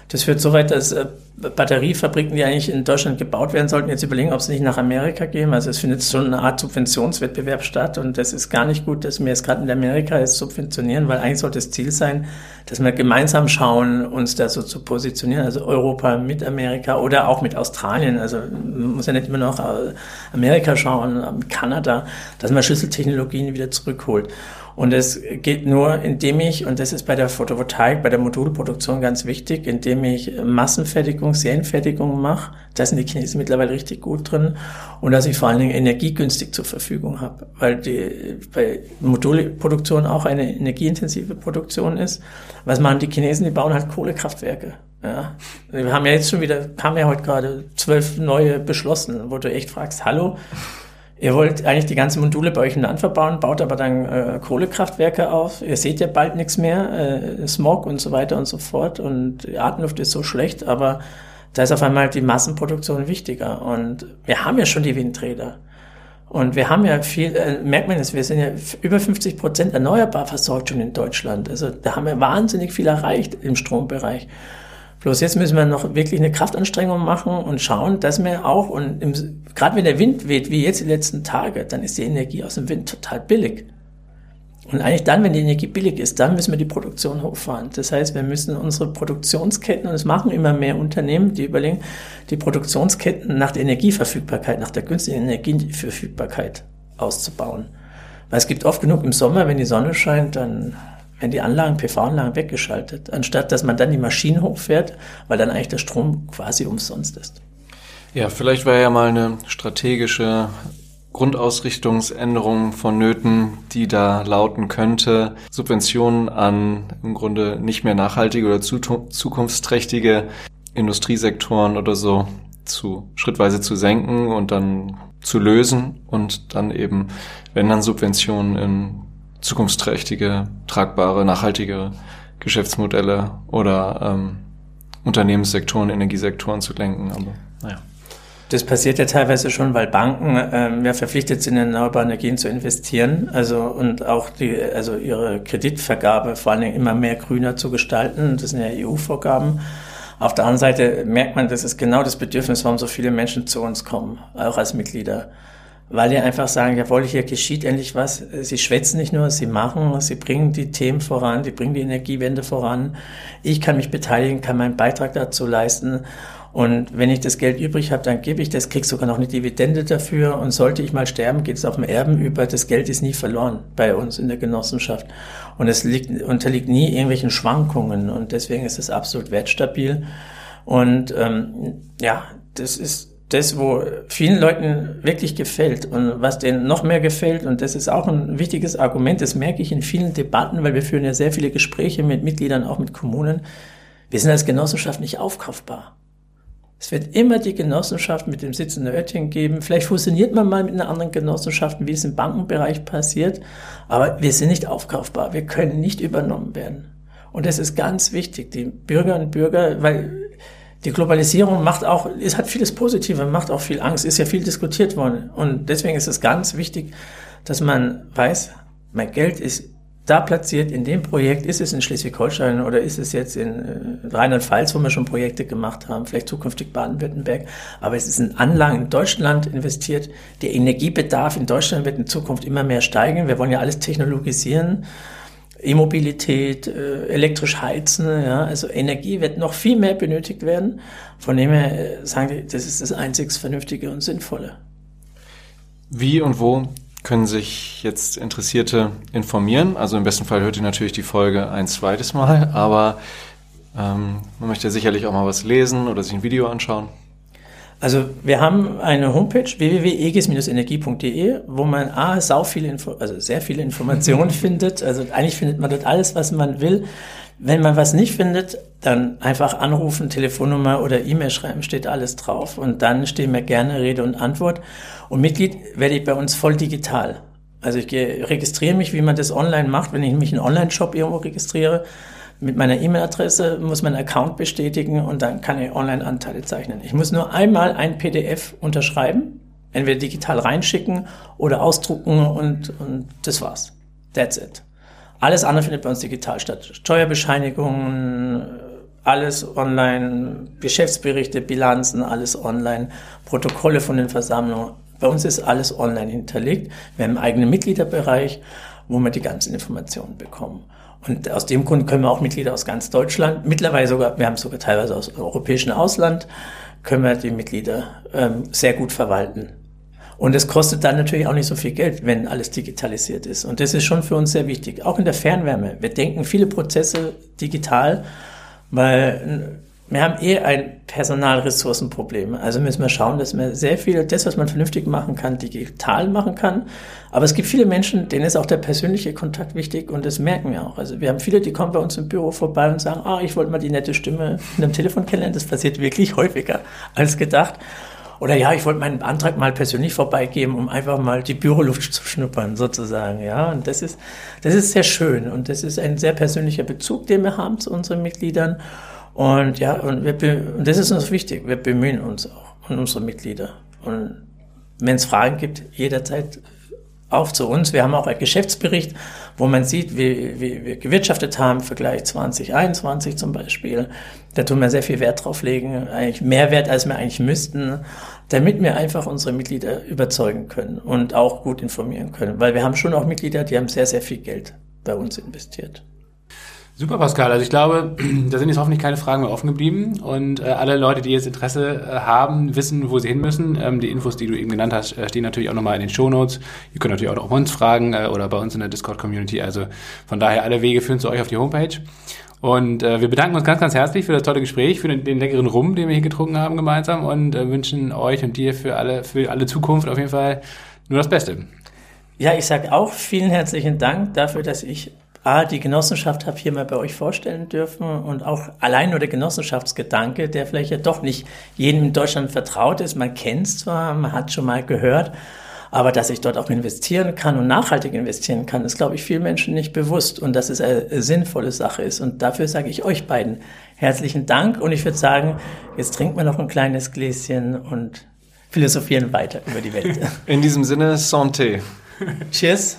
Das führt so weit, dass äh, Batteriefabriken, die eigentlich in Deutschland gebaut werden sollten, jetzt überlegen, ob sie nicht nach Amerika gehen. Also es findet schon eine Art Subventionswettbewerb statt und das ist gar nicht gut, dass wir jetzt gerade in Amerika jetzt subventionieren, weil eigentlich sollte das Ziel sein, dass wir gemeinsam schauen, uns da so zu positionieren, also Europa mit Amerika oder auch mit Australien. Also man muss ja nicht immer noch äh, Amerika schauen, Kanada, dass man Schlüsseltechnologien wieder zurückholt. Und es geht nur, indem ich, und das ist bei der Photovoltaik, bei der Modulproduktion ganz wichtig, indem ich Massenfertigung, Serienfertigung mache. Da sind die Chinesen mittlerweile richtig gut drin. Und dass ich vor allen Dingen energiegünstig zur Verfügung habe. Weil die bei Modulproduktion auch eine energieintensive Produktion ist. Was machen die Chinesen? Die bauen halt Kohlekraftwerke. Ja. Wir haben ja jetzt schon wieder, haben ja heute gerade zwölf neue beschlossen, wo du echt fragst, hallo, Ihr wollt eigentlich die ganzen Module bei euch in Land verbauen, baut aber dann äh, Kohlekraftwerke auf. Ihr seht ja bald nichts mehr, äh, Smog und so weiter und so fort. Und die Atemluft ist so schlecht, aber da ist auf einmal die Massenproduktion wichtiger. Und wir haben ja schon die Windräder. Und wir haben ja viel, äh, merkt man es, wir sind ja über 50 Prozent erneuerbar versorgt schon in Deutschland. Also da haben wir wahnsinnig viel erreicht im Strombereich. Bloß jetzt müssen wir noch wirklich eine Kraftanstrengung machen und schauen, dass wir auch, und gerade wenn der Wind weht, wie jetzt die letzten Tage, dann ist die Energie aus dem Wind total billig. Und eigentlich dann, wenn die Energie billig ist, dann müssen wir die Produktion hochfahren. Das heißt, wir müssen unsere Produktionsketten, und es machen immer mehr Unternehmen, die überlegen, die Produktionsketten nach der Energieverfügbarkeit, nach der günstigen Energieverfügbarkeit auszubauen. Weil es gibt oft genug im Sommer, wenn die Sonne scheint, dann werden die Anlagen, PV-Anlagen weggeschaltet, anstatt dass man dann die Maschinen hochfährt, weil dann eigentlich der Strom quasi umsonst ist. Ja, vielleicht wäre ja mal eine strategische Grundausrichtungsänderung vonnöten, die da lauten könnte, Subventionen an im Grunde nicht mehr nachhaltige oder zukunftsträchtige Industriesektoren oder so zu schrittweise zu senken und dann zu lösen und dann eben, wenn dann Subventionen in zukunftsträchtige, tragbare, nachhaltige Geschäftsmodelle oder ähm, Unternehmenssektoren, Energiesektoren zu lenken. Aber naja. Das passiert ja teilweise schon, weil Banken ähm, ja verpflichtet sind, in erneuerbare Energien zu investieren, also und auch die, also ihre Kreditvergabe vor allen Dingen immer mehr grüner zu gestalten. Das sind ja EU-Vorgaben. Auf der anderen Seite merkt man, das ist genau das Bedürfnis, warum so viele Menschen zu uns kommen, auch als Mitglieder. Weil die einfach sagen, jawohl, hier geschieht endlich was. Sie schwätzen nicht nur, sie machen, sie bringen die Themen voran, die bringen die Energiewende voran. Ich kann mich beteiligen, kann meinen Beitrag dazu leisten. Und wenn ich das Geld übrig habe, dann gebe ich das, krieg sogar noch eine Dividende dafür. Und sollte ich mal sterben, geht es auf dem Erben über. Das Geld ist nie verloren bei uns in der Genossenschaft. Und es liegt, unterliegt nie irgendwelchen Schwankungen. Und deswegen ist es absolut wertstabil. Und ähm, ja, das ist das, wo vielen Leuten wirklich gefällt und was denen noch mehr gefällt. Und das ist auch ein wichtiges Argument. Das merke ich in vielen Debatten, weil wir führen ja sehr viele Gespräche mit Mitgliedern, auch mit Kommunen. Wir sind als Genossenschaft nicht aufkaufbar. Es wird immer die Genossenschaft mit dem Sitz in der Oettingen geben. Vielleicht fusioniert man mal mit einer anderen Genossenschaft, wie es im Bankenbereich passiert. Aber wir sind nicht aufkaufbar. Wir können nicht übernommen werden. Und das ist ganz wichtig. Die Bürgerinnen und Bürger, weil die Globalisierung macht auch, es hat vieles Positive, macht auch viel Angst, ist ja viel diskutiert worden. Und deswegen ist es ganz wichtig, dass man weiß, mein Geld ist da platziert in dem Projekt, ist es in Schleswig-Holstein oder ist es jetzt in äh, Rheinland-Pfalz, wo wir schon Projekte gemacht haben, vielleicht zukünftig Baden-Württemberg, aber es ist in Anlagen in Deutschland investiert. Der Energiebedarf in Deutschland wird in Zukunft immer mehr steigen. Wir wollen ja alles technologisieren. E-Mobilität, äh, elektrisch heizen, ja, also Energie wird noch viel mehr benötigt werden. Von dem her äh, sagen wir, das ist das einzig Vernünftige und Sinnvolle. Wie und wo können sich jetzt Interessierte informieren. Also im besten Fall hört ihr natürlich die Folge ein zweites Mal, aber ähm, man möchte sicherlich auch mal was lesen oder sich ein Video anschauen. Also wir haben eine Homepage www.egis-energie.de, wo man A, sau viele Info also sehr viele Informationen findet. Also eigentlich findet man dort alles, was man will. Wenn man was nicht findet, dann einfach anrufen, Telefonnummer oder E-Mail schreiben, steht alles drauf. Und dann stehen mir gerne Rede und Antwort. Und Mitglied werde ich bei uns voll digital. Also ich registriere mich, wie man das online macht, wenn ich mich in einen Online-Shop irgendwo registriere. Mit meiner E-Mail-Adresse muss mein Account bestätigen und dann kann ich Online-Anteile zeichnen. Ich muss nur einmal ein PDF unterschreiben, entweder digital reinschicken oder ausdrucken und, und das war's. That's it. Alles andere findet bei uns digital statt. Steuerbescheinigungen, alles online, Geschäftsberichte, Bilanzen, alles online, Protokolle von den Versammlungen. Bei uns ist alles online hinterlegt. Wir haben einen eigenen Mitgliederbereich, wo wir die ganzen Informationen bekommen. Und aus dem Grund können wir auch Mitglieder aus ganz Deutschland, mittlerweile sogar, wir haben sogar teilweise aus europäischen Ausland, können wir die Mitglieder ähm, sehr gut verwalten. Und es kostet dann natürlich auch nicht so viel Geld, wenn alles digitalisiert ist. Und das ist schon für uns sehr wichtig. Auch in der Fernwärme. Wir denken viele Prozesse digital, weil wir haben eh ein Personalressourcenproblem. Also müssen wir schauen, dass man sehr viel, das, was man vernünftig machen kann, digital machen kann. Aber es gibt viele Menschen, denen ist auch der persönliche Kontakt wichtig und das merken wir auch. Also wir haben viele, die kommen bei uns im Büro vorbei und sagen, ah, ich wollte mal die nette Stimme in einem Telefon kennenlernen. Das passiert wirklich häufiger als gedacht. Oder ja, ich wollte meinen Antrag mal persönlich vorbeigeben, um einfach mal die Büroluft zu schnuppern, sozusagen. Ja, und das ist, das ist sehr schön und das ist ein sehr persönlicher Bezug, den wir haben zu unseren Mitgliedern. Und ja, und, wir, und das ist uns wichtig. Wir bemühen uns auch und unsere Mitglieder. Und wenn es Fragen gibt, jederzeit auf zu uns. Wir haben auch einen Geschäftsbericht, wo man sieht, wie, wie wir gewirtschaftet haben, Vergleich 2021 zum Beispiel. Da tun wir sehr viel Wert drauf legen, eigentlich mehr Wert, als wir eigentlich müssten, damit wir einfach unsere Mitglieder überzeugen können und auch gut informieren können. Weil wir haben schon auch Mitglieder, die haben sehr, sehr viel Geld bei uns investiert. Super, Pascal. Also ich glaube, da sind jetzt hoffentlich keine Fragen mehr offen geblieben und äh, alle Leute, die jetzt Interesse äh, haben, wissen, wo sie hin müssen. Ähm, die Infos, die du eben genannt hast, äh, stehen natürlich auch nochmal in den Show Notes. Ihr könnt natürlich auch noch uns fragen äh, oder bei uns in der Discord-Community. Also von daher alle Wege führen zu euch auf die Homepage. Und äh, wir bedanken uns ganz, ganz herzlich für das tolle Gespräch, für den, den leckeren Rum, den wir hier getrunken haben gemeinsam und äh, wünschen euch und dir für alle, für alle Zukunft auf jeden Fall nur das Beste. Ja, ich sage auch vielen herzlichen Dank dafür, dass ich A, die Genossenschaft habe hier mal bei euch vorstellen dürfen und auch allein nur der Genossenschaftsgedanke, der vielleicht ja doch nicht jedem in Deutschland vertraut ist. Man kennt es zwar, man hat schon mal gehört, aber dass ich dort auch investieren kann und nachhaltig investieren kann, ist, glaube ich, vielen Menschen nicht bewusst und dass es eine sinnvolle Sache ist. Und dafür sage ich euch beiden herzlichen Dank und ich würde sagen, jetzt trinkt man noch ein kleines Gläschen und philosophieren weiter über die Welt. In diesem Sinne, Santé. Cheers.